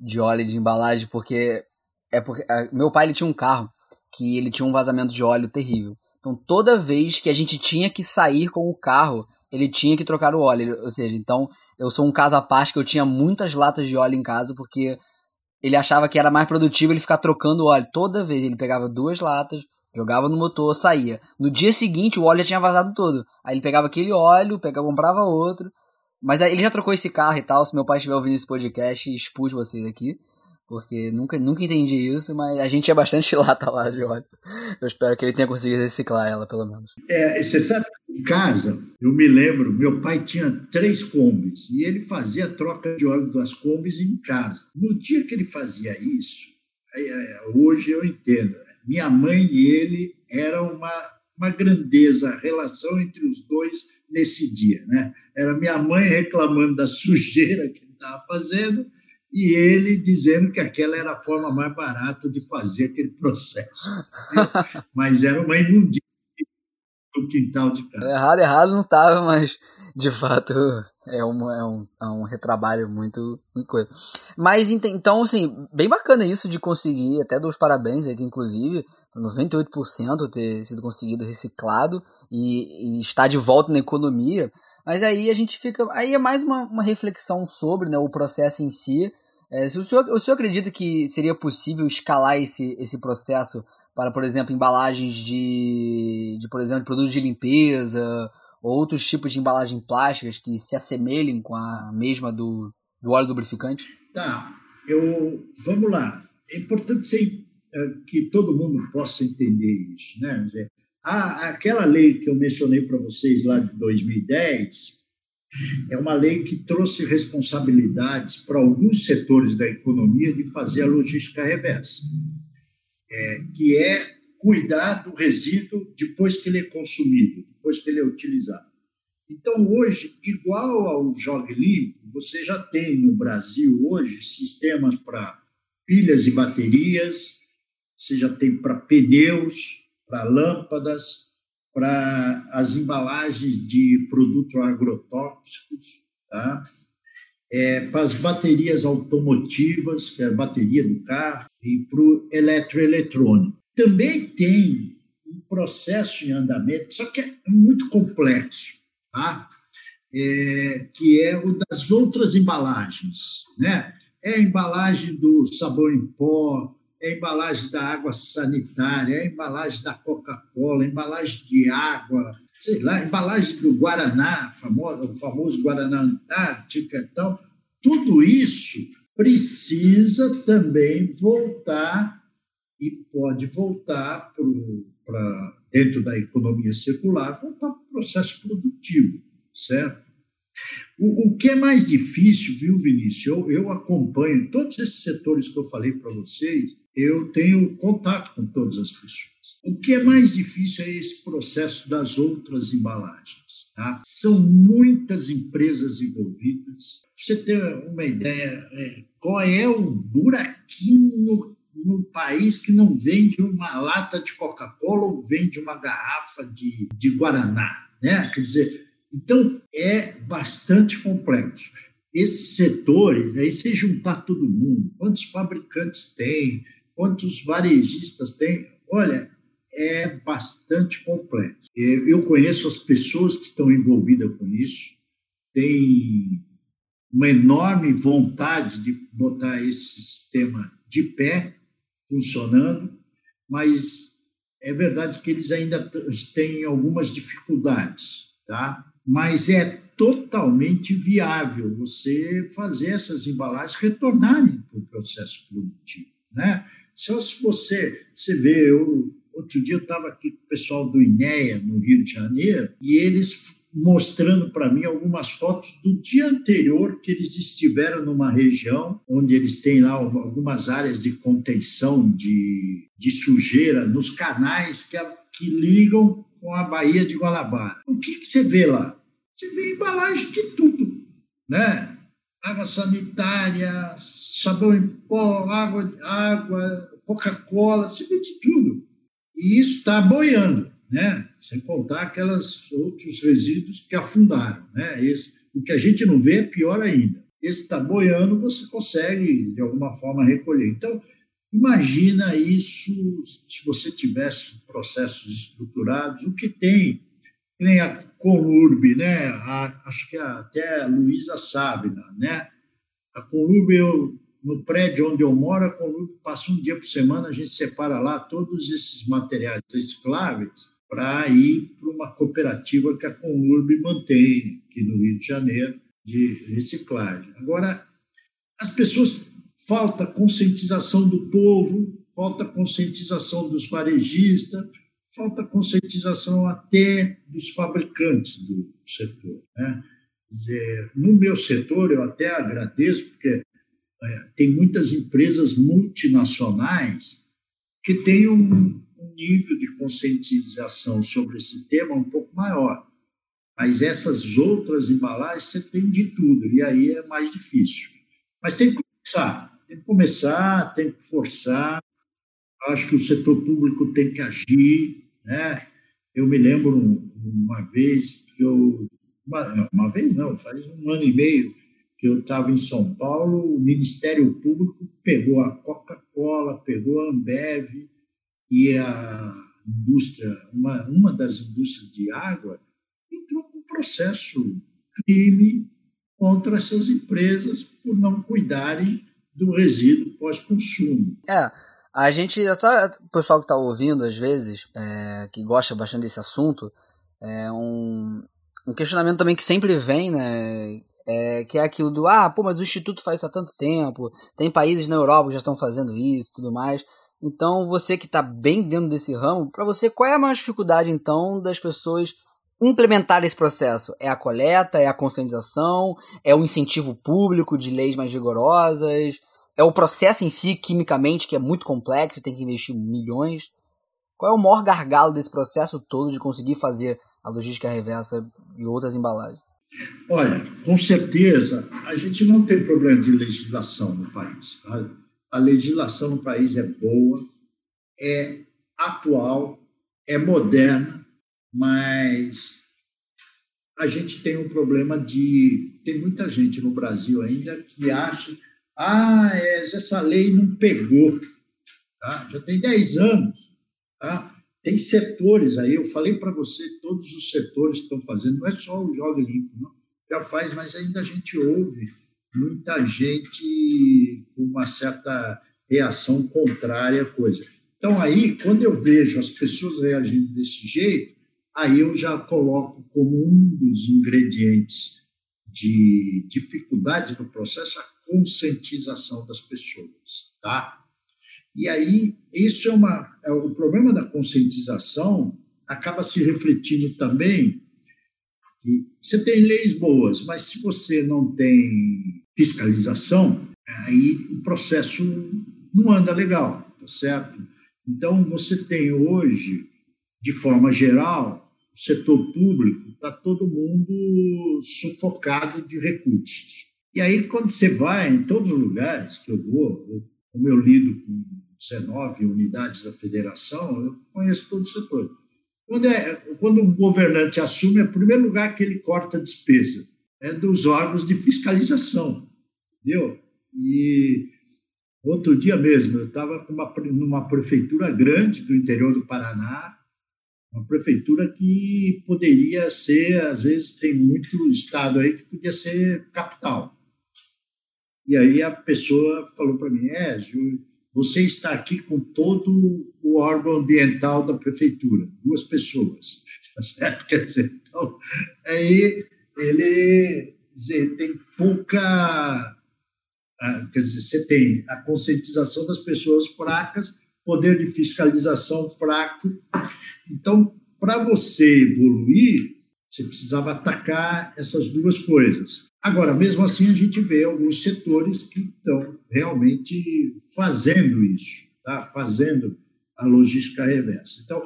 de óleo de embalagem, porque é porque é, meu pai ele tinha um carro que ele tinha um vazamento de óleo terrível. Então toda vez que a gente tinha que sair com o carro, ele tinha que trocar o óleo. Ou seja, então eu sou um caso à parte que eu tinha muitas latas de óleo em casa porque ele achava que era mais produtivo ele ficar trocando o óleo. Toda vez ele pegava duas latas, jogava no motor, saía. No dia seguinte o óleo já tinha vazado todo. Aí ele pegava aquele óleo, pegava, comprava outro. Mas aí ele já trocou esse carro e tal. Se meu pai estiver ouvindo esse podcast, expus vocês aqui porque nunca, nunca entendi isso, mas a gente tinha bastante lata lá de óleo. Eu espero que ele tenha conseguido reciclar ela, pelo menos. É, você sabe, em casa, eu me lembro, meu pai tinha três combis e ele fazia a troca de óleo das combis em casa. No dia que ele fazia isso, é, hoje eu entendo, minha mãe e ele era uma, uma grandeza, a relação entre os dois nesse dia. Né? Era minha mãe reclamando da sujeira que ele estava fazendo e ele dizendo que aquela era a forma mais barata de fazer aquele processo. mas era uma imundícia no quintal de casa. Errado, errado não estava, mas de fato é um, é um, é um retrabalho muito, muito coisa. Mas então, assim, bem bacana isso de conseguir, até dou os parabéns aqui, inclusive, 98% ter sido conseguido reciclado e, e estar de volta na economia. Mas aí a gente fica. Aí é mais uma, uma reflexão sobre né, o processo em si é, se o, senhor, o senhor acredita que seria possível escalar esse, esse processo para, por exemplo, embalagens de, de, por exemplo, produtos de limpeza ou outros tipos de embalagens plásticas que se assemelhem com a mesma do, do óleo lubrificante? Tá, eu, vamos lá. É importante ser, é, que todo mundo possa entender isso. Né? A, aquela lei que eu mencionei para vocês lá de 2010, é uma lei que trouxe responsabilidades para alguns setores da economia de fazer a logística reversa, é, que é cuidar do resíduo depois que ele é consumido, depois que ele é utilizado. Então, hoje, igual ao Jogue Limpo, você já tem no Brasil hoje sistemas para pilhas e baterias, você já tem para pneus, para lâmpadas, para as embalagens de produtos agrotóxicos, tá? É, para as baterias automotivas, que é a bateria do carro, e para o eletroeletrônico. Também tem um processo em andamento, só que é muito complexo, tá? É, que é o das outras embalagens. Né? É a embalagem do sabão em pó, é a embalagem da água sanitária, é a embalagem da Coca-Cola, embalagem de água, sei lá, embalagem do Guaraná, famoso, o famoso Guaraná Antártica e tal. Tudo isso precisa também voltar e pode voltar para dentro da economia circular, voltar para o processo produtivo, certo? O, o, que é mais difícil, viu, Vinícius? Eu, eu acompanho todos esses setores que eu falei para vocês, eu tenho contato com todas as pessoas. O que é mais difícil é esse processo das outras embalagens. Tá? São muitas empresas envolvidas. Pra você ter uma ideia, é, qual é o buraquinho no país que não vende uma lata de Coca-Cola ou vende uma garrafa de, de Guaraná? Né? Quer dizer, então é bastante complexo. Esses setores, aí você juntar todo mundo, quantos fabricantes tem, quantos varejistas tem, olha, é bastante complexo. Eu conheço as pessoas que estão envolvidas com isso, tem uma enorme vontade de botar esse sistema de pé, funcionando, mas é verdade que eles ainda têm algumas dificuldades, tá? Mas é totalmente viável você fazer essas embalagens retornarem para o processo produtivo, né? Só se você, você vê, eu, outro dia eu estava aqui com o pessoal do INEA, no Rio de Janeiro, e eles mostrando para mim algumas fotos do dia anterior que eles estiveram numa região onde eles têm lá algumas áreas de contenção de, de sujeira nos canais que, que ligam com a Baía de Guanabara. O que, que você vê lá? Você vê embalagem de tudo, né? Água sanitária, sabão em pó, água, água Coca-Cola, você vê de tudo. E isso está boiando né? sem contar aqueles outros resíduos que afundaram. Né? Esse, o que a gente não vê é pior ainda. Esse está boiando, você consegue, de alguma forma, recolher. Então, imagina isso se você tivesse processos estruturados, o que tem, nem a Conurb, né? A, acho que até a Luísa sabe, né? A Conurb, eu no prédio onde eu moro, a Conurb passa um dia por semana, a gente separa lá todos esses materiais recicláveis para ir para uma cooperativa que a Conurb mantém aqui no Rio de Janeiro de reciclagem. Agora, as pessoas falta conscientização do povo, falta conscientização dos varejistas, falta conscientização até dos fabricantes do setor. Né? No meu setor, eu até agradeço, porque é, tem muitas empresas multinacionais que têm um nível de conscientização sobre esse tema um pouco maior. Mas essas outras embalagens você tem de tudo, e aí é mais difícil. Mas tem que começar, tem que começar, tem que forçar. Acho que o setor público tem que agir. Né? Eu me lembro uma vez que eu. Uma, uma vez não, faz um ano e meio que eu estava em São Paulo, o Ministério Público pegou a Coca-Cola, pegou a Ambev, e a indústria, uma, uma das indústrias de água, entrou com processo crime contra essas empresas por não cuidarem do resíduo pós-consumo. É, a gente, até o pessoal que está ouvindo às vezes, é, que gosta bastante desse assunto, é um, um questionamento também que sempre vem, né? É, que é aquilo do, ah, pô, mas o Instituto faz isso há tanto tempo, tem países na Europa que já estão fazendo isso tudo mais. Então, você que está bem dentro desse ramo, para você, qual é a maior dificuldade, então, das pessoas implementar esse processo? É a coleta, é a conscientização, é o incentivo público de leis mais rigorosas, é o processo em si, quimicamente, que é muito complexo, tem que investir milhões. Qual é o maior gargalo desse processo todo de conseguir fazer a logística reversa e outras embalagens? Olha, com certeza, a gente não tem problema de legislação no país. Tá? a legislação no país é boa, é atual, é moderna, mas a gente tem um problema de. Tem muita gente no Brasil ainda que acha. Ah, essa lei não pegou. Tá? Já tem 10 anos. Tá? Tem setores aí, eu falei para você, todos os setores que estão fazendo, não é só o Joga Limpo, não. já faz, mas ainda a gente ouve muita gente com uma certa reação contrária à coisa. Então, aí, quando eu vejo as pessoas reagindo desse jeito, aí eu já coloco como um dos ingredientes de dificuldade no processo a conscientização das pessoas, tá? E aí, isso é uma. É, o problema da conscientização acaba se refletindo também que você tem leis boas, mas se você não tem fiscalização, aí o processo não anda legal, tá certo? Então, você tem hoje, de forma geral, o setor público está todo mundo sufocado de recursos. E aí, quando você vai em todos os lugares que eu vou, como eu lido com 19 unidades da federação, eu conheço todo o setor. Quando, é, quando um governante assume, é o primeiro lugar que ele corta a despesa é dos órgãos de fiscalização, entendeu? E outro dia mesmo, eu estava numa prefeitura grande do interior do Paraná, uma prefeitura que poderia ser, às vezes, tem muito estado aí que podia ser capital. E aí a pessoa falou para mim, é, você está aqui com todo o órgão ambiental da prefeitura, duas pessoas, tá certo? Quer dizer, então, aí ele dizer, tem pouca. Ah, quer dizer, você tem a conscientização das pessoas fracas, poder de fiscalização fraco. Então, para você evoluir, você precisava atacar essas duas coisas. Agora, mesmo assim, a gente vê alguns setores que estão realmente fazendo isso, tá? fazendo a logística reversa. Então,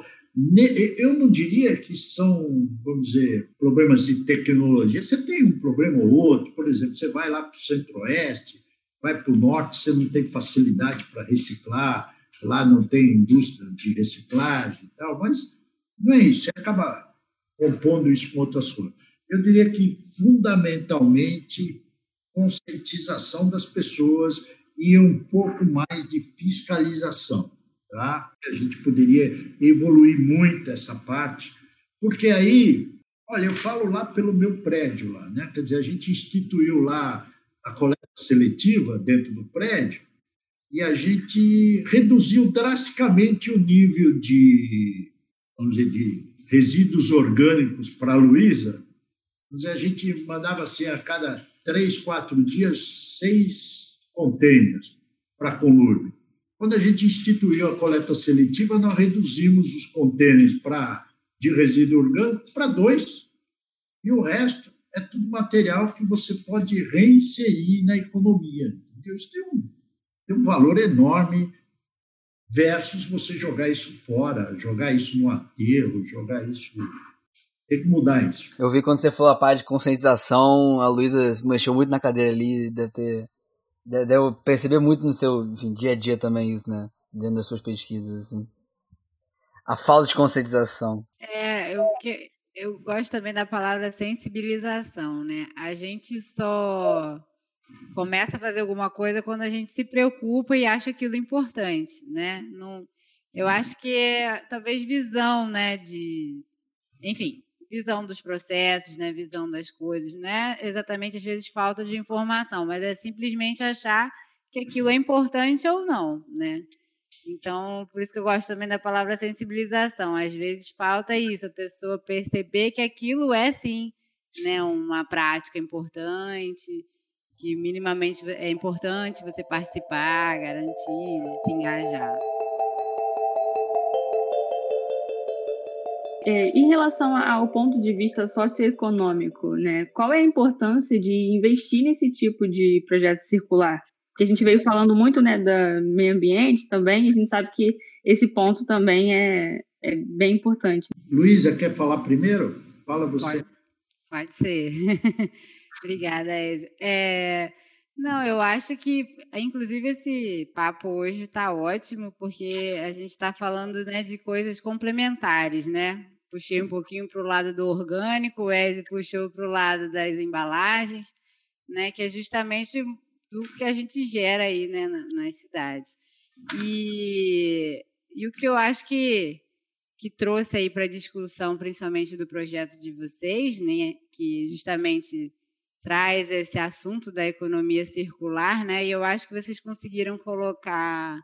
eu não diria que são, vamos dizer, problemas de tecnologia. Você tem um problema ou outro, por exemplo, você vai lá para o centro-oeste, vai para o norte, você não tem facilidade para reciclar, lá não tem indústria de reciclagem e tal, mas não é isso, você acaba compondo isso com outras coisas. Eu diria que, fundamentalmente, conscientização das pessoas e um pouco mais de fiscalização. Tá? A gente poderia evoluir muito essa parte, porque aí, olha, eu falo lá pelo meu prédio lá, né? Quer dizer, a gente instituiu lá a coleta seletiva dentro do prédio e a gente reduziu drasticamente o nível de, vamos dizer, de resíduos orgânicos para a Luísa a gente mandava assim a cada três, quatro dias, seis containers para a Conurb. Quando a gente instituiu a coleta seletiva, nós reduzimos os contêineres para, de resíduo orgânico para dois. E o resto é tudo material que você pode reinserir na economia. Entendeu? Isso tem um, tem um valor enorme versus você jogar isso fora, jogar isso no aterro, jogar isso tem que mudar isso. Eu vi quando você falou a parte de conscientização, a Luísa mexeu muito na cadeira ali, deve ter. Deve perceber muito no seu enfim, dia a dia também isso, né? Dentro das suas pesquisas, assim. A falta de conscientização. É, eu, eu gosto também da palavra sensibilização, né? A gente só começa a fazer alguma coisa quando a gente se preocupa e acha aquilo importante, né? Não, eu acho que é talvez visão, né? De, enfim, visão dos processos, né, visão das coisas, não é exatamente às vezes falta de informação, mas é simplesmente achar que aquilo é importante ou não, né? Então, por isso que eu gosto também da palavra sensibilização. Às vezes falta isso, a pessoa perceber que aquilo é sim, né, uma prática importante, que minimamente é importante você participar, garantir, se engajar. É, em relação ao ponto de vista socioeconômico, né, qual é a importância de investir nesse tipo de projeto circular? Porque a gente veio falando muito né, do meio ambiente também, e a gente sabe que esse ponto também é, é bem importante. Luísa, quer falar primeiro? Fala você. Pode, pode ser. Obrigada, Ezio. É, não, eu acho que, inclusive, esse papo hoje está ótimo, porque a gente está falando né, de coisas complementares, né? puxei um pouquinho para o lado do orgânico, o Eze puxou para o lado das embalagens, né, que é justamente do que a gente gera aí né, nas cidades. E, e o que eu acho que, que trouxe aí para a discussão, principalmente do projeto de vocês, né, que justamente traz esse assunto da economia circular, né? E eu acho que vocês conseguiram colocar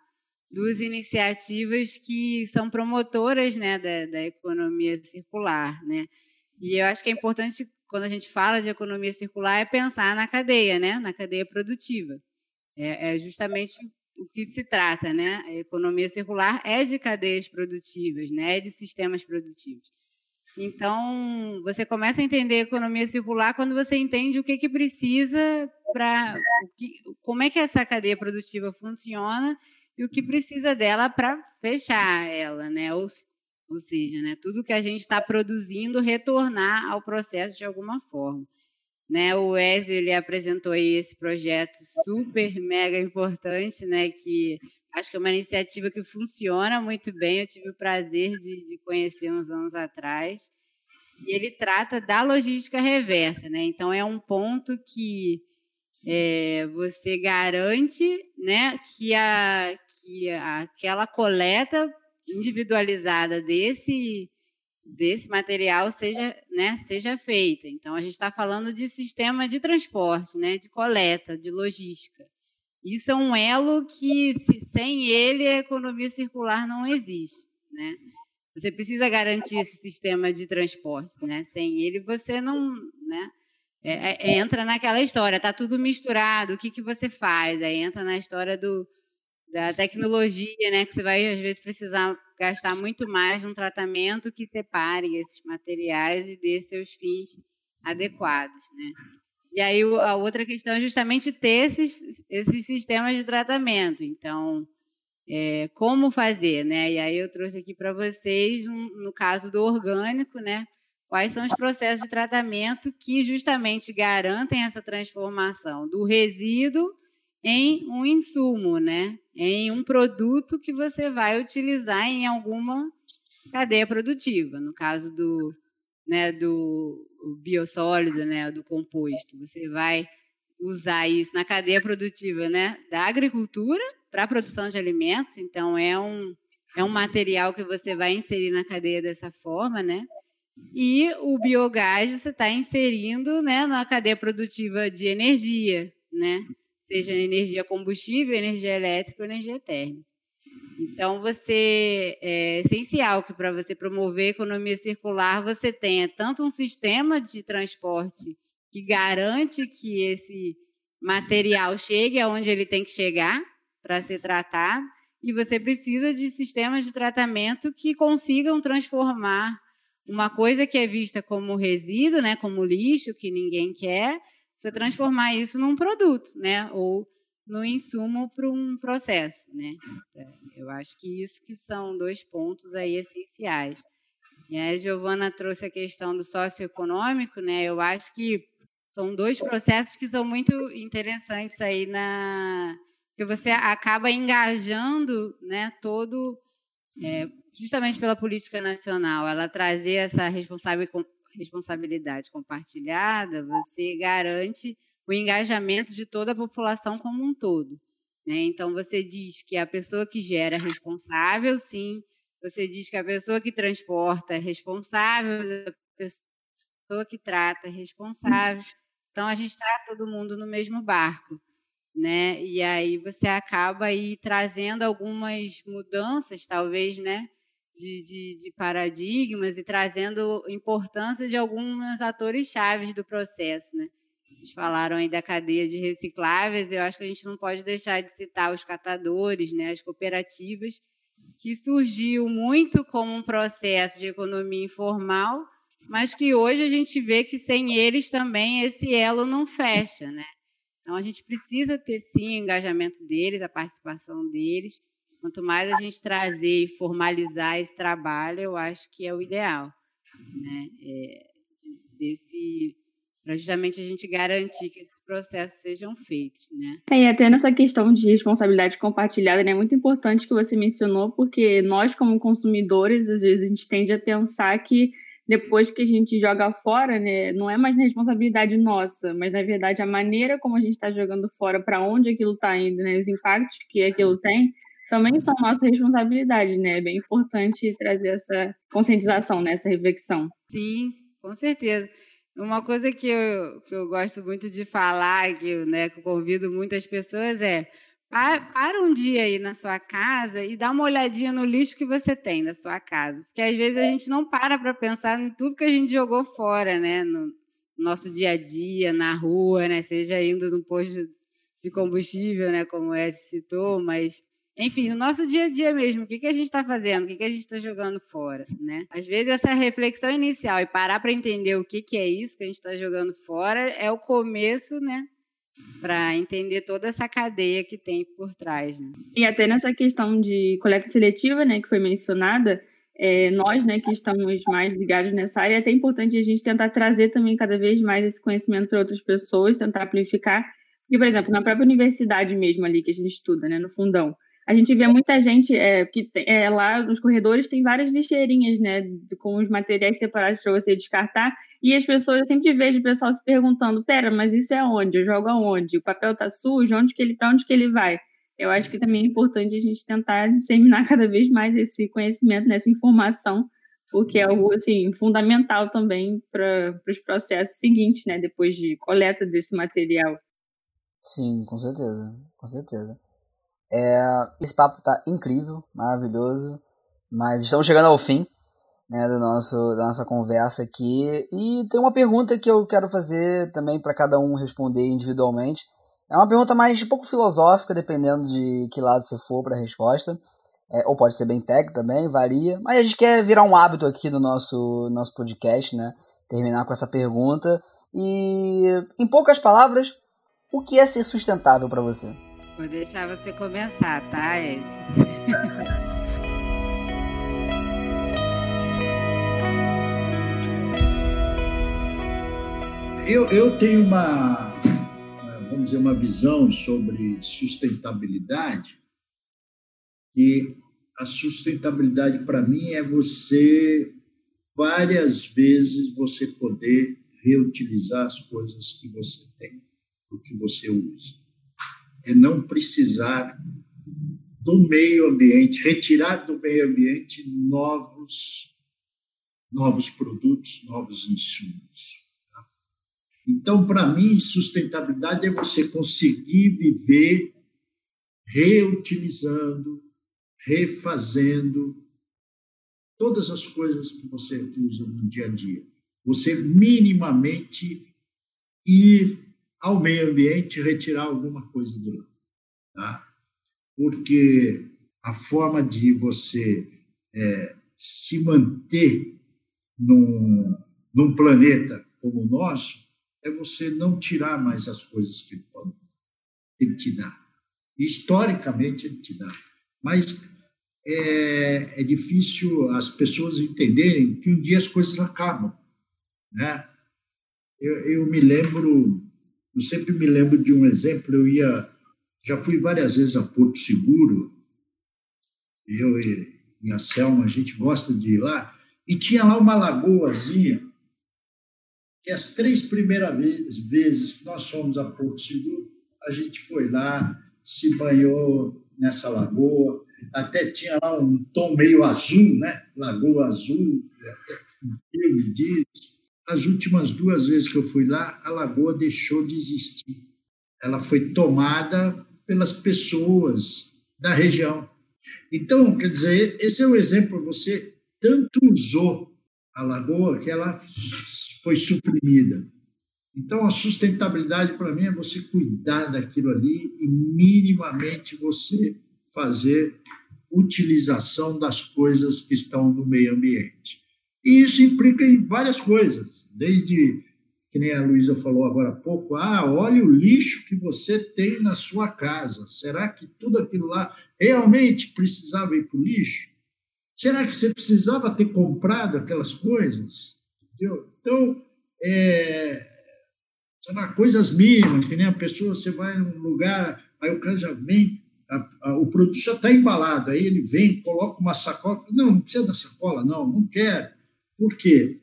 duas iniciativas que são promotoras, né, da, da economia circular, né? E eu acho que é importante quando a gente fala de economia circular é pensar na cadeia, né? Na cadeia produtiva. É, é justamente o que se trata, né? A economia circular é de cadeias produtivas, né? É de sistemas produtivos. Então, você começa a entender a economia circular quando você entende o que, que precisa para. Como é que essa cadeia produtiva funciona e o que precisa dela para fechar ela, né? Ou, ou seja, né, tudo que a gente está produzindo retornar ao processo de alguma forma. Né, o Wesley ele apresentou aí esse projeto super mega importante, né, que acho que é uma iniciativa que funciona muito bem. Eu tive o prazer de, de conhecer uns anos atrás. E ele trata da logística reversa, né? Então é um ponto que é, você garante, né, que a que a, aquela coleta individualizada desse desse material seja, né, seja feita. Então a gente está falando de sistema de transporte, né, de coleta, de logística. Isso é um elo que, se, sem ele, a economia circular não existe. Né? Você precisa garantir esse sistema de transporte. Né? Sem ele, você não. Né? É, é, entra naquela história, está tudo misturado, o que, que você faz? Aí entra na história do, da tecnologia, né? que você vai, às vezes, precisar gastar muito mais num tratamento que separe esses materiais e dê seus fins adequados. Né? E aí a outra questão é justamente ter esses, esses sistemas de tratamento. Então, é, como fazer, né? E aí eu trouxe aqui para vocês, um, no caso do orgânico, né? Quais são os processos de tratamento que justamente garantem essa transformação do resíduo em um insumo, né? Em um produto que você vai utilizar em alguma cadeia produtiva. No caso do, né, do biossólido, né, do composto. Você vai usar isso na cadeia produtiva, né, da agricultura para a produção de alimentos. Então é um é um material que você vai inserir na cadeia dessa forma, né? E o biogás você está inserindo, né, na cadeia produtiva de energia, né? Seja energia combustível, energia elétrica energia térmica. Então, você é essencial que para você promover a economia circular, você tenha tanto um sistema de transporte que garante que esse material chegue aonde ele tem que chegar para ser tratado, e você precisa de sistemas de tratamento que consigam transformar uma coisa que é vista como resíduo, né, como lixo que ninguém quer, você transformar isso num produto, né, ou no insumo para um processo, né? Eu acho que isso que são dois pontos aí essenciais. E a Giovana trouxe a questão do socioeconômico, né? Eu acho que são dois processos que são muito interessantes aí na que você acaba engajando, né? Todo é, justamente pela política nacional, ela trazer essa responsabilidade compartilhada, você garante o engajamento de toda a população como um todo. Né? Então, você diz que a pessoa que gera é responsável, sim. Você diz que a pessoa que transporta é responsável, a pessoa que trata é responsável. Então, a gente está todo mundo no mesmo barco. Né? E aí você acaba aí trazendo algumas mudanças, talvez, né? De, de, de, paradigmas e trazendo importância de alguns atores chaves do processo, né? Vocês falaram aí da cadeia de recicláveis, eu acho que a gente não pode deixar de citar os catadores, né, as cooperativas, que surgiu muito como um processo de economia informal, mas que hoje a gente vê que sem eles também esse elo não fecha, né? Então a gente precisa ter sim o engajamento deles, a participação deles. Quanto mais a gente trazer e formalizar esse trabalho, eu acho que é o ideal, né? É, desse para justamente a gente garantir que esses processos sejam feitos, né? É, e até nessa questão de responsabilidade compartilhada, né, é muito importante que você mencionou, porque nós, como consumidores, às vezes a gente tende a pensar que depois que a gente joga fora, né, não é mais responsabilidade nossa, mas na verdade a maneira como a gente está jogando fora, para onde aquilo está indo, né, os impactos que aquilo tem, também são nossa responsabilidade, né? É bem importante trazer essa conscientização, né, essa reflexão. Sim, com certeza. Uma coisa que eu, que eu gosto muito de falar, que, né, que eu convido muitas pessoas, é para um dia aí na sua casa e dá uma olhadinha no lixo que você tem na sua casa. Porque às vezes a gente não para para pensar em tudo que a gente jogou fora, né? No nosso dia a dia, na rua, né? Seja indo no posto de combustível, né? Como o S citou, mas enfim, no nosso dia a dia mesmo, o que, que a gente está fazendo, o que, que a gente está jogando fora, né? Às vezes essa reflexão inicial e parar para entender o que, que é isso que a gente está jogando fora é o começo, né? Para entender toda essa cadeia que tem por trás. Né? E até nessa questão de coleta seletiva, né, que foi mencionada, é, nós, né, que estamos mais ligados nessa área, é até importante a gente tentar trazer também cada vez mais esse conhecimento para outras pessoas, tentar amplificar. E, por exemplo, na própria universidade mesmo ali que a gente estuda, né, no fundão, a gente vê muita gente é, que tem, é, lá nos corredores tem várias lixeirinhas, né, com os materiais separados para você descartar. E as pessoas, eu sempre vejo o pessoal se perguntando: pera, mas isso é onde? Eu jogo aonde? O papel tá sujo? Onde que ele, para onde que ele vai? Eu acho que também é importante a gente tentar disseminar cada vez mais esse conhecimento, nessa informação, porque é algo assim fundamental também para os processos seguintes, né, depois de coleta desse material. Sim, com certeza, com certeza. É, esse papo tá incrível, maravilhoso, mas estamos chegando ao fim né, do nosso, da nossa conversa aqui. E tem uma pergunta que eu quero fazer também para cada um responder individualmente. É uma pergunta mais um pouco filosófica, dependendo de que lado você for para a resposta. É, ou pode ser bem técnico também, varia. Mas a gente quer virar um hábito aqui no nosso, nosso podcast, né? Terminar com essa pergunta. E, em poucas palavras, o que é ser sustentável para você? Vou deixar você começar, tá, Esse? eu, eu tenho uma, vamos dizer, uma visão sobre sustentabilidade e a sustentabilidade para mim é você várias vezes você poder reutilizar as coisas que você tem, o que você usa é não precisar do meio ambiente, retirar do meio ambiente novos, novos produtos, novos insumos. Então, para mim, sustentabilidade é você conseguir viver reutilizando, refazendo todas as coisas que você usa no dia a dia. Você minimamente ir ao meio ambiente retirar alguma coisa de lá. Tá? Porque a forma de você é, se manter num, num planeta como o nosso é você não tirar mais as coisas que ele te dá. Historicamente, ele te dá. Mas é, é difícil as pessoas entenderem que um dia as coisas acabam. Né? Eu, eu me lembro eu sempre me lembro de um exemplo, eu ia, já fui várias vezes a Porto Seguro, eu e, a Selma, a gente gosta de ir lá, e tinha lá uma lagoazinha, que as três primeiras vezes que nós fomos a Porto Seguro, a gente foi lá, se banhou nessa lagoa, até tinha lá um tom meio azul, né? Lagoa Azul, um filme disso. As últimas duas vezes que eu fui lá, a lagoa deixou de existir. Ela foi tomada pelas pessoas da região. Então, quer dizer, esse é o exemplo. Você tanto usou a lagoa que ela foi suprimida. Então, a sustentabilidade para mim é você cuidar daquilo ali e minimamente você fazer utilização das coisas que estão no meio ambiente. E isso implica em várias coisas, desde, que nem a Luísa falou agora há pouco, ah, olha o lixo que você tem na sua casa. Será que tudo aquilo lá realmente precisava ir para o lixo? Será que você precisava ter comprado aquelas coisas? Entendeu? Então, é, coisas mínimas, que nem a pessoa, você vai num lugar, aí o cara já vem, a, a, o produto já está embalado, aí ele vem, coloca uma sacola, não, não precisa da sacola, não, não quero. Por quê?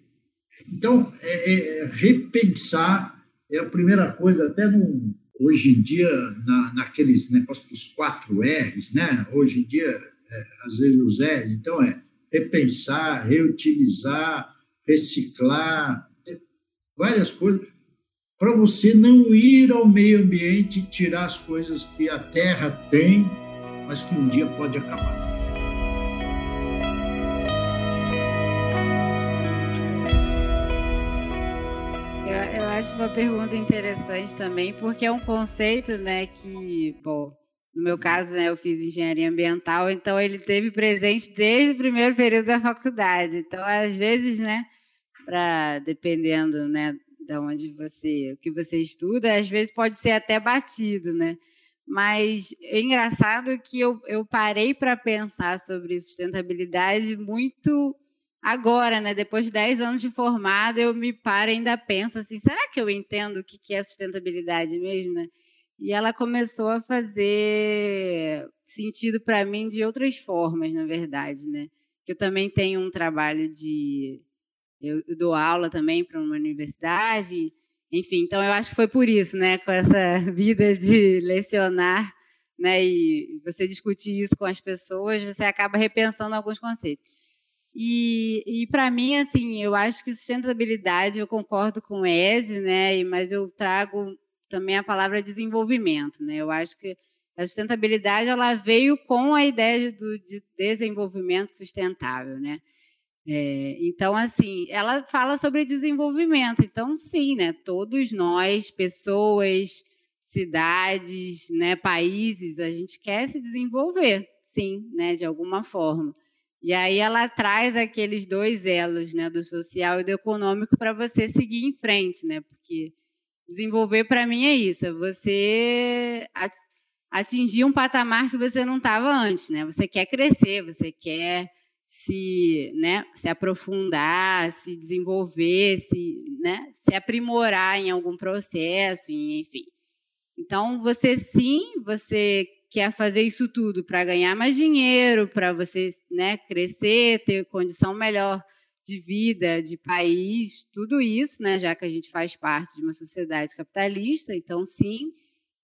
Então, é, é repensar é a primeira coisa, até no, hoje em dia, na, naqueles negócios dos quatro R's, né? Hoje em dia, é, às vezes os R's, então é repensar, reutilizar, reciclar, várias coisas, para você não ir ao meio ambiente e tirar as coisas que a Terra tem, mas que um dia pode acabar. Acho uma pergunta interessante também, porque é um conceito, né, que, bom, no meu caso, né, eu fiz engenharia ambiental, então ele teve presente desde o primeiro período da faculdade. Então, às vezes, né, para dependendo, né, de onde você, o que você estuda, às vezes pode ser até batido, né? Mas é engraçado que eu, eu parei para pensar sobre sustentabilidade muito agora, né? Depois de 10 anos de formada, eu me paro e ainda penso assim, será que eu entendo o que é sustentabilidade mesmo, né? E ela começou a fazer sentido para mim de outras formas, na verdade, né? Que eu também tenho um trabalho de eu, dou aula também para uma universidade, enfim, então eu acho que foi por isso, né, com essa vida de lecionar, né, e você discutir isso com as pessoas, você acaba repensando alguns conceitos. E, e para mim, assim, eu acho que sustentabilidade, eu concordo com o Ezio, né, mas eu trago também a palavra desenvolvimento, né, eu acho que a sustentabilidade ela veio com a ideia do, de desenvolvimento sustentável, né, é, então, assim, ela fala sobre desenvolvimento. Então, sim, né? Todos nós, pessoas, cidades, né, países, a gente quer se desenvolver, sim, né, de alguma forma. E aí ela traz aqueles dois elos, né, do social e do econômico para você seguir em frente, né? Porque desenvolver para mim é isso, é você atingir um patamar que você não estava antes, né? Você quer crescer, você quer se, né, se aprofundar, se desenvolver, se, né, se aprimorar em algum processo, enfim. Então, você sim, você quer fazer isso tudo para ganhar mais dinheiro, para você né, crescer, ter condição melhor de vida, de país, tudo isso, né, já que a gente faz parte de uma sociedade capitalista, então sim,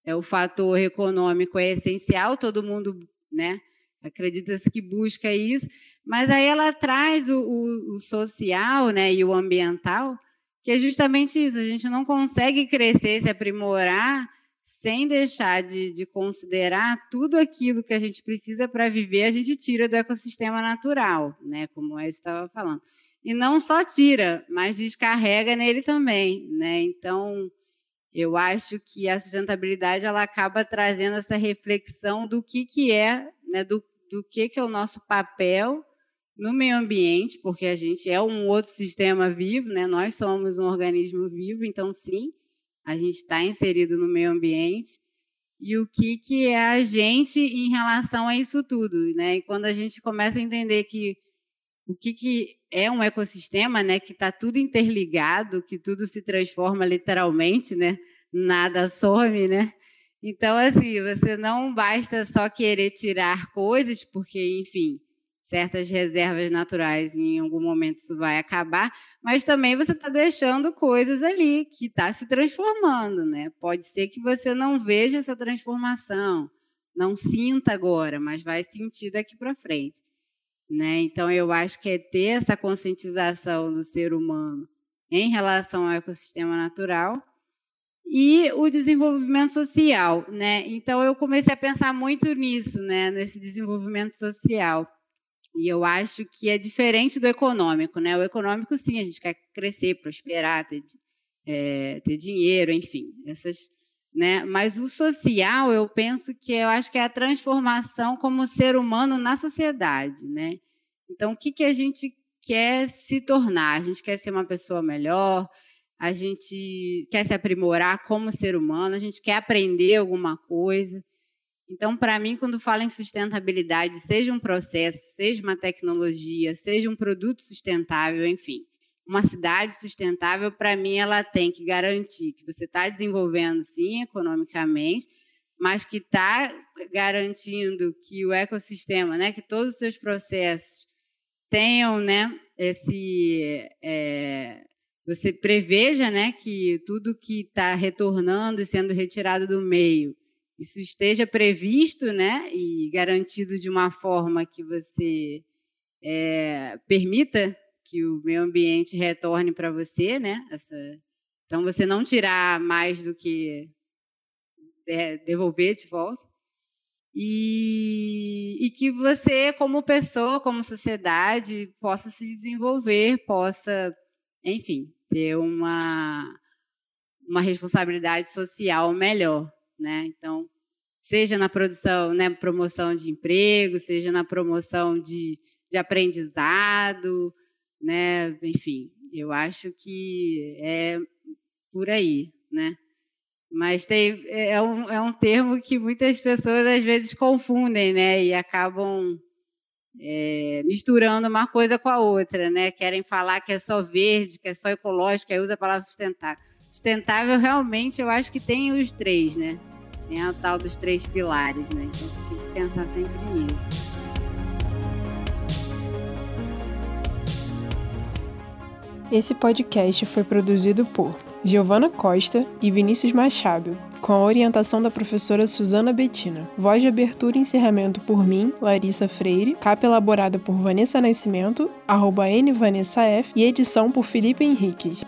é o fator econômico é essencial, todo mundo, né, acredita-se que busca isso, mas aí ela traz o, o, o, social né, e o ambiental, que é justamente isso, a gente não consegue crescer, se aprimorar, sem deixar de, de considerar tudo aquilo que a gente precisa para viver, a gente tira do ecossistema natural, né, como eu estava falando. E não só tira, mas descarrega nele também. Né? Então, eu acho que a sustentabilidade ela acaba trazendo essa reflexão do que, que é, né, do, do que, que é o nosso papel no meio ambiente, porque a gente é um outro sistema vivo, né? nós somos um organismo vivo, então, sim, a gente está inserido no meio ambiente. E o que, que é a gente em relação a isso tudo? Né? E quando a gente começa a entender que o que, que é um ecossistema, né? que está tudo interligado, que tudo se transforma literalmente, né? nada some, né? Então, assim, você não basta só querer tirar coisas, porque, enfim, certas reservas naturais, em algum momento isso vai acabar, mas também você está deixando coisas ali que está se transformando, né? Pode ser que você não veja essa transformação, não sinta agora, mas vai sentir daqui para frente, né? Então eu acho que é ter essa conscientização do ser humano em relação ao ecossistema natural e o desenvolvimento social, né? Então eu comecei a pensar muito nisso, né? Nesse desenvolvimento social e eu acho que é diferente do econômico, né? O econômico, sim, a gente quer crescer, prosperar, ter, é, ter dinheiro, enfim, essas, né? Mas o social, eu penso que eu acho que é a transformação como ser humano na sociedade, né? Então, o que, que a gente quer se tornar? A gente quer ser uma pessoa melhor, a gente quer se aprimorar como ser humano, a gente quer aprender alguma coisa. Então, para mim, quando falo em sustentabilidade, seja um processo, seja uma tecnologia, seja um produto sustentável, enfim, uma cidade sustentável, para mim, ela tem que garantir que você está desenvolvendo, sim, economicamente, mas que está garantindo que o ecossistema, né, que todos os seus processos tenham, né, esse é, você preveja, né, que tudo que está retornando e sendo retirado do meio isso esteja previsto né, e garantido de uma forma que você é, permita que o meio ambiente retorne para você, né, essa, Então, você não tirar mais do que devolver de volta. E, e que você, como pessoa, como sociedade, possa se desenvolver, possa, enfim, ter uma, uma responsabilidade social melhor, né? Então, seja na produção, né, promoção de emprego, seja na promoção de, de aprendizado, né? Enfim, eu acho que é por aí, né? Mas tem, é, um, é um termo que muitas pessoas às vezes confundem, né? E acabam é, misturando uma coisa com a outra, né? Querem falar que é só verde, que é só ecológico, aí usa a palavra sustentável. Sustentável realmente eu acho que tem os três, né? Tem a tal dos três pilares, né? Então você tem que pensar sempre nisso. Esse podcast foi produzido por Giovana Costa e Vinícius Machado, com a orientação da professora Suzana Bettina. Voz de abertura e encerramento por mim, Larissa Freire, capa elaborada por Vanessa Nascimento, arroba nvanessaf e edição por Felipe Henriques.